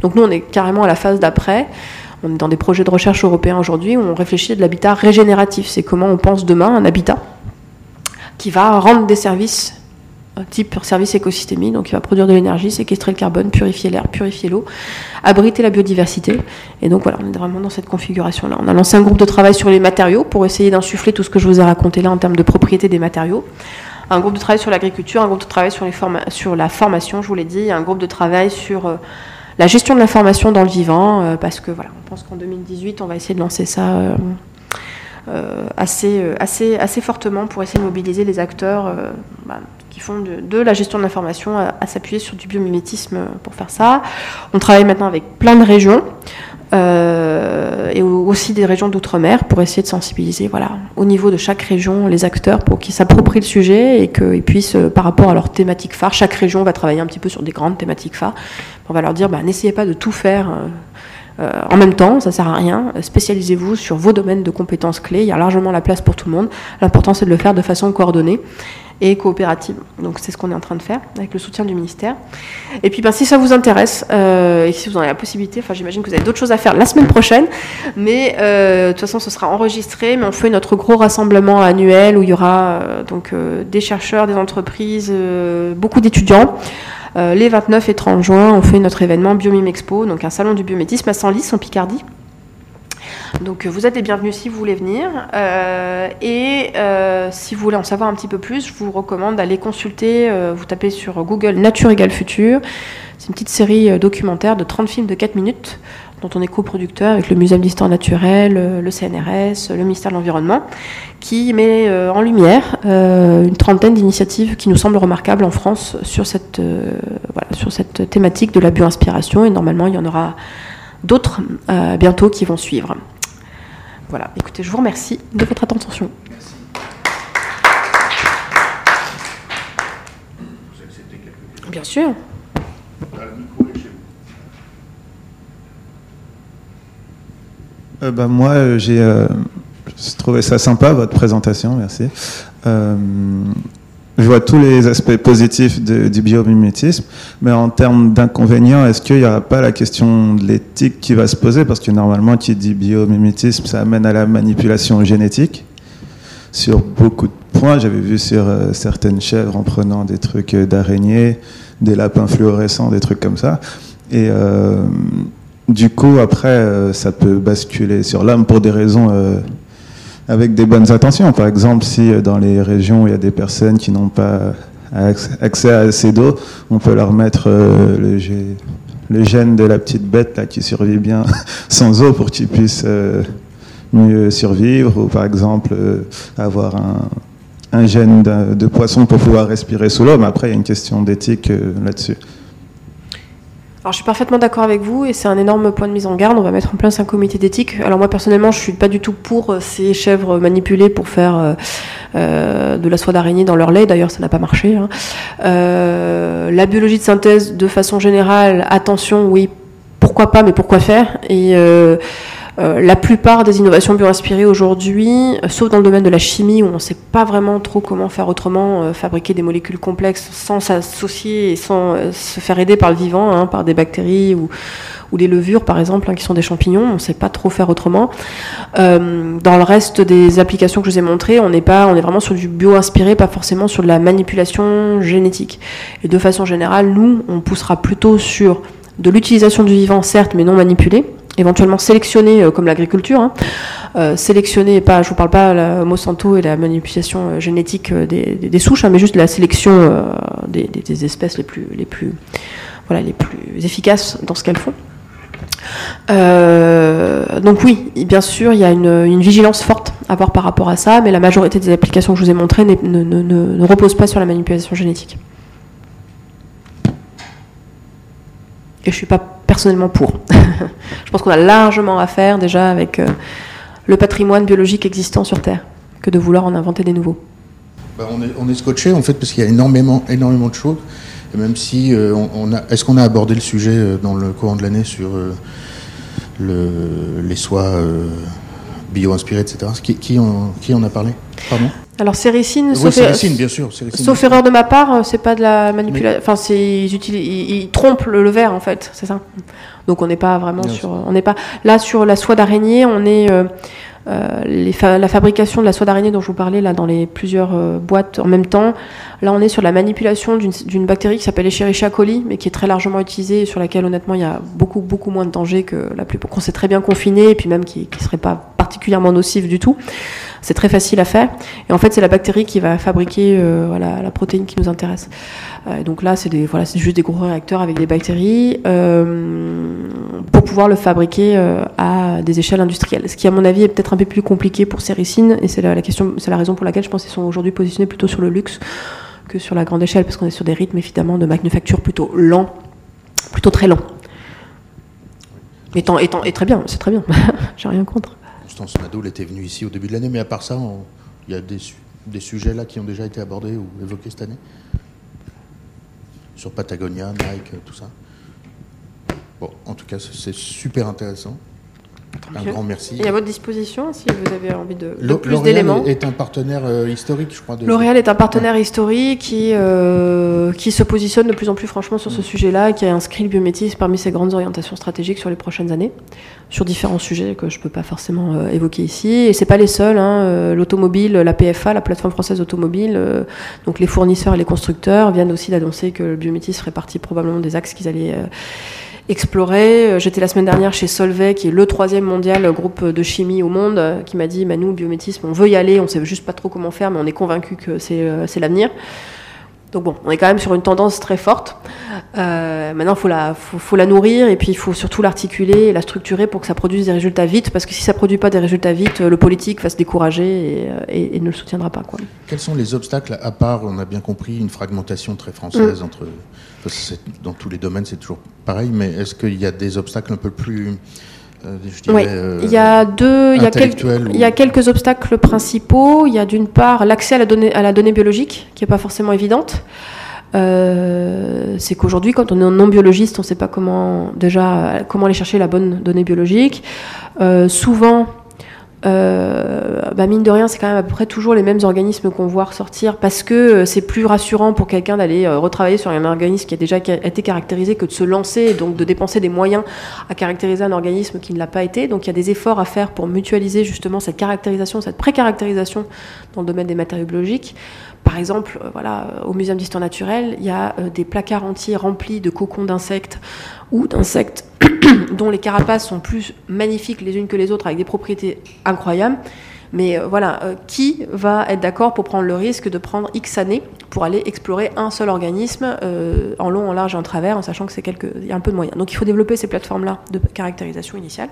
Donc nous, on est carrément à la phase d'après. On est dans des projets de recherche européens aujourd'hui où on réfléchit de l'habitat régénératif. C'est comment on pense demain un habitat qui va rendre des services type service écosystémique, donc il va produire de l'énergie, séquestrer le carbone, purifier l'air, purifier l'eau, abriter la biodiversité. Et donc voilà, on est vraiment dans cette configuration-là. On a lancé un groupe de travail sur les matériaux pour essayer d'insuffler tout ce que je vous ai raconté là en termes de propriété des matériaux. Un groupe de travail sur l'agriculture, un groupe de travail sur, la formation, je vous l'ai dit, un groupe de travail sur euh, la gestion de l'information dans le vivant, euh, parce que voilà, on pense qu'en 2018, on va essayer de lancer ça. Euh, assez, assez, assez fortement pour essayer de mobiliser les acteurs bah, font de, la gestion de l'information à, s'appuyer sur du biomimétisme pour faire ça. On travaille maintenant avec plein de régions. Euh, et aussi des régions d'outre-mer pour essayer de sensibiliser voilà, au niveau de chaque région les acteurs pour qu'ils s'approprient le sujet et qu'ils puissent, euh, par rapport à leur thématique phare, chaque région va travailler un petit peu sur des grandes thématiques phares. On va leur dire bah, n'essayez pas de tout faire. Euh, en même temps, ça sert à rien. Spécialisez-vous sur vos domaines de compétences clés. Il y a largement la place pour tout le monde. L'important, c'est de le faire de façon coordonnée et coopérative. Donc c'est ce qu'on est en train de faire avec le soutien du ministère. Et puis ben, si ça vous intéresse euh, et si vous en avez la possibilité, enfin j'imagine que vous avez d'autres choses à faire la semaine prochaine, mais euh, de toute façon ce sera enregistré, mais on fait notre gros rassemblement annuel où il y aura euh, donc des chercheurs, des entreprises, beaucoup d'étudiants. Les 29 et 30 juin, on fait notre événement Biomime Expo, donc un salon du biométisme à Senlis en Picardie. Donc vous êtes les bienvenus si vous voulez venir. Euh, et euh, si vous voulez en savoir un petit peu plus, je vous recommande d'aller consulter, euh, vous tapez sur Google Nature égale futur. C'est une petite série documentaire de 30 films de 4 minutes dont on est coproducteur avec le Muséum d'histoire naturelle, le CNRS, le ministère de l'Environnement, qui met en lumière une trentaine d'initiatives qui nous semblent remarquables en France sur cette, voilà, sur cette thématique de la bioinspiration. Et normalement, il y en aura d'autres bientôt qui vont suivre. Voilà, écoutez, je vous remercie de votre attention. Merci. Vous acceptez quelques questions Bien sûr. Euh, bah, moi, euh, j'ai euh, trouvé ça sympa, votre présentation, merci. Euh, je vois tous les aspects positifs du biomimétisme, mais en termes d'inconvénients, est-ce qu'il n'y aura pas la question de l'éthique qui va se poser? Parce que normalement, qui dit biomimétisme, ça amène à la manipulation génétique sur beaucoup de points. J'avais vu sur euh, certaines chèvres en prenant des trucs euh, d'araignées, des lapins fluorescents, des trucs comme ça. Et euh, du coup, après, ça peut basculer sur l'homme pour des raisons avec des bonnes intentions. Par exemple, si euh, dans les régions où il y a des personnes qui n'ont pas accès à assez d'eau, on peut leur mettre euh, le, gène de la petite bête là, qui survit bien [LAUGHS] sans eau pour qu'ils puissent euh, mieux survivre, ou par exemple avoir un, gène de, de, poisson pour pouvoir respirer sous l'eau. Mais après, il y a une question d'éthique là-dessus. Alors je suis parfaitement d'accord avec vous et c'est un énorme point de mise en garde. On va mettre en place un comité d'éthique. Alors moi personnellement, je suis pas du tout pour euh, ces chèvres manipulées pour faire euh, euh, de la soie d'araignée dans leur lait. D'ailleurs, ça n'a pas marché. Hein. la biologie de synthèse, de façon générale, attention, oui, pourquoi pas, mais pourquoi faire? Et euh, la plupart des innovations bioinspirées aujourd'hui, euh, sauf dans le domaine de la chimie où on ne sait pas vraiment trop comment faire autrement, euh, fabriquer des molécules complexes sans s'associer et sans se faire aider par le vivant, hein, par des bactéries ou, des levures par exemple, hein, qui sont des champignons, on ne sait pas trop faire autrement. dans le reste des applications que je vous ai montrées, on est pas, on est vraiment sur du bio-inspiré, pas forcément sur de la manipulation génétique. Et de façon générale, nous, on poussera plutôt sur de l'utilisation du vivant, certes, mais non manipulé éventuellement sélectionner euh, comme l'agriculture, hein. euh, sélectionner, pas, je vous parle pas la Monsanto et la manipulation euh, génétique des, souches, hein, mais juste la sélection des, espèces les plus, les plus, voilà, les plus efficaces dans ce qu'elles font. Donc oui, bien sûr, il y a une, vigilance forte à avoir par rapport à ça, mais la majorité des applications que je vous ai montrées ne, ne, ne reposent pas sur la manipulation génétique. Et je suis pas personnellement pour. [LAUGHS] je pense qu'on a largement à faire déjà avec euh, le patrimoine biologique existant sur Terre que de vouloir en inventer des nouveaux. Bah, on, est, on scotché en fait parce qu'il y a énormément, énormément de choses. Et même si euh, on, a, est-ce qu'on a abordé le sujet euh, dans le courant de l'année sur le, les soies bio-inspirées, etc. Qui, qui, en, qui en a parlé? Pardon? Alors er- bien sûr, sauf erreur de ma part, c'est pas de la manipulation. Enfin, c'est ils, trompent le, verre en fait, c'est ça. Donc on n'est pas vraiment sur, on n'est pas là sur la soie d'araignée, on est euh, la fabrication de la soie d'araignée dont je vous parlais là dans les plusieurs euh, boîtes en même temps. Là, on est sur la manipulation d'une bactérie qui s'appelle Escherichia coli, mais qui est très largement utilisée et sur laquelle honnêtement il y a beaucoup beaucoup moins de danger que la plupart qu'on sait très bien confiner et puis même qui ne serait pas particulièrement nocive du tout. C'est très facile à faire. Et en fait, c'est la bactérie qui va fabriquer euh, voilà, la protéine qui nous intéresse. donc là, c'est voilà, juste des gros réacteurs avec des bactéries pour pouvoir le fabriquer à des échelles industrielles. Ce qui, à mon avis, est peut-être un peu plus compliqué pour Céricine, et c'est la, question, c'est la raison pour laquelle je pense qu'ils sont aujourd'hui positionnés plutôt sur le luxe que sur la grande échelle, parce qu'on est sur des rythmes évidemment de manufacture plutôt lents, plutôt très lents. Étant, étant, et très bien, c'est très bien, [LAUGHS] j'ai rien contre. Constance était venue ici au début de l'année, mais à part ça, il y a des, des, sujets là qui ont déjà été abordés ou évoqués cette année Sur Patagonia, Nike, tout ça Bon, en tout cas, c'est super intéressant. Un grand merci. Et à votre disposition si vous avez envie de, plus d'éléments. L'Oréal est un partenaire euh, historique, je crois. L'Oréal est un partenaire historique qui, euh, qui se positionne de plus en plus franchement sur ce sujet-là, qui a inscrit le biométisme parmi ses grandes orientations stratégiques sur les prochaines années, sur différents sujets que je ne peux pas forcément euh, évoquer ici. Et c'est pas les seuls. Hein, L'automobile, la PFA, la plateforme française automobile, donc les fournisseurs et les constructeurs viennent aussi d'annoncer que le biométisme ferait partie probablement des axes qu'ils allaient explorer. Euh, j'étais la semaine dernière chez Solvay, qui est le troisième mondial groupe de chimie au monde, euh, qui m'a dit, bah, nous, biométisme, on veut y aller, on sait juste pas trop comment faire, mais on est convaincu que c'est euh, l'avenir. Donc bon, on est quand même sur une tendance très forte. maintenant, il faut la, faut, la nourrir et puis il faut surtout l'articuler et la structurer pour que ça produise des résultats vite. Parce que si ça produit pas des résultats vite, le politique va se décourager et, ne le soutiendra pas. Quoi. Quels sont les obstacles, à part, on a bien compris, une fragmentation très française mm. entre dans tous les domaines, c'est toujours pareil, mais est-ce qu'il y a des obstacles un peu plus. Euh, oui, euh, il y a deux, il y a, quelques, il y a quelques obstacles principaux. Il y a d'une part l'accès à la donnée, à la donnée biologique, qui n'est pas forcément évidente. Euh, c'est qu'aujourd'hui, quand on est non biologiste, on ne sait pas comment déjà comment aller chercher la bonne donnée biologique. souvent, euh, bah mine de rien, c'est quand même à peu près toujours les mêmes organismes qu'on voit ressortir parce que euh, c'est plus rassurant pour quelqu'un d'aller euh, retravailler sur un organisme qui a déjà été caractérisé que de se lancer et donc de dépenser des moyens à caractériser un organisme qui ne l'a pas été. Donc il y a des efforts à faire pour mutualiser justement cette caractérisation, cette pré-caractérisation dans le domaine des matériaux biologiques. Par exemple, voilà, au Muséum d'histoire naturelle, il y a des placards entiers remplis de cocons d'insectes ou d'insectes [CLEARS THROAT] dont les carapaces sont plus magnifiques les unes que les autres, avec des propriétés incroyables. Mais euh, voilà, euh, qui va être d'accord pour prendre le risque de prendre X années pour aller explorer un seul organisme euh, en long, en large et en travers, en sachant que c'est quelques, y a un peu de moyens. Donc il faut développer ces plateformes-là de caractérisation initiale.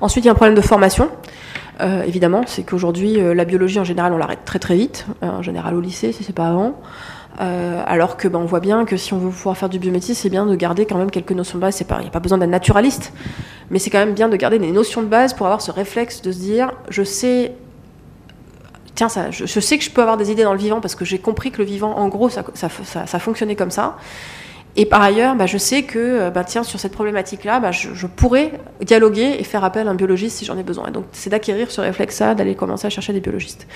Ensuite, il y a un problème de formation. évidemment, c'est qu'aujourd'hui, la biologie en général, on l'arrête très très vite, en général au lycée, si c'est pas avant. Euh, alors que ben, on voit bien que si on veut pouvoir faire du biométisme, c'est bien de garder quand même quelques notions de base. Il n'y a pas besoin d'être naturaliste, mais c'est quand même bien de garder des notions de base pour avoir ce réflexe de se dire je sais. Tiens, ça, je, sais que je peux avoir des idées dans le vivant parce que j'ai compris que le vivant, en gros, ça, ça, fonctionnait comme ça. Et par ailleurs, bah, je sais que bah, tiens, sur cette problématique-là, je, je, pourrais dialoguer et faire appel à un biologiste si j'en ai besoin. Et donc, c'est d'acquérir ce réflexe-là, d'aller commencer à chercher des biologistes.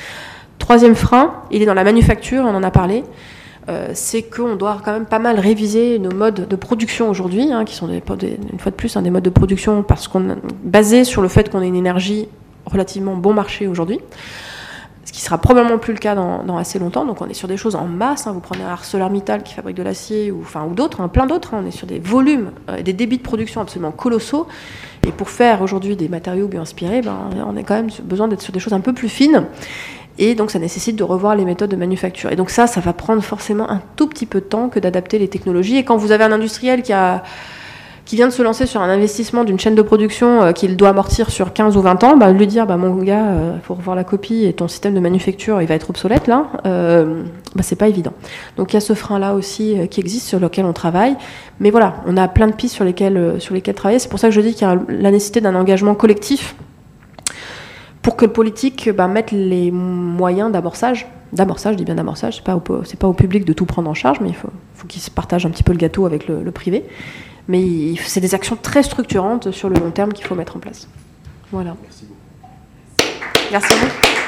Troisième frein, il est dans la manufacture, on en a parlé. Euh, c'est qu'on doit quand même pas mal réviser nos modes de production aujourd'hui, hein, qui sont une fois de plus hein, des modes de production parce qu'on basés sur le fait qu'on ait une énergie relativement bon marché aujourd'hui, ce qui sera probablement plus le cas dans, assez longtemps. Donc on est sur des choses en masse. Hein. vous prenez ArcelorMittal qui fabrique de l'acier ou enfin ou d'autres, plein d'autres. on est sur des volumes, euh, des débits de production absolument colossaux. Et pour faire aujourd'hui des matériaux bien inspirés, ben, on a quand même besoin d'être sur des choses un peu plus fines. Et donc ça nécessite de revoir les méthodes de manufacture. Et donc ça, ça va prendre forcément un tout petit peu de temps que d'adapter les technologies. Et quand vous avez un industriel qui a qui vient de se lancer sur un investissement d'une chaîne de production euh, qu'il doit amortir sur 15 ou 20 ans, bah, lui dire bah, mon gars, il euh, faut revoir la copie et ton système de manufacture il va être obsolète là, euh, bah, c'est pas évident. Donc il y a ce frein-là aussi qui existe sur lequel on travaille. Mais voilà, on a plein de pistes sur lesquelles, sur lesquelles travailler. C'est pour ça que je dis qu'il y a la nécessité d'un engagement collectif pour que le politique bah, mette les moyens d'amorçage. D'amorçage, je dis bien d'amorçage, c'est pas, au, pas au public de tout prendre en charge, mais il faut, faut qu'il se partage un petit peu le gâteau avec le, le privé. Mais c'est des actions très structurantes sur le long terme qu'il faut mettre en place. Voilà. Merci beaucoup. Merci à vous.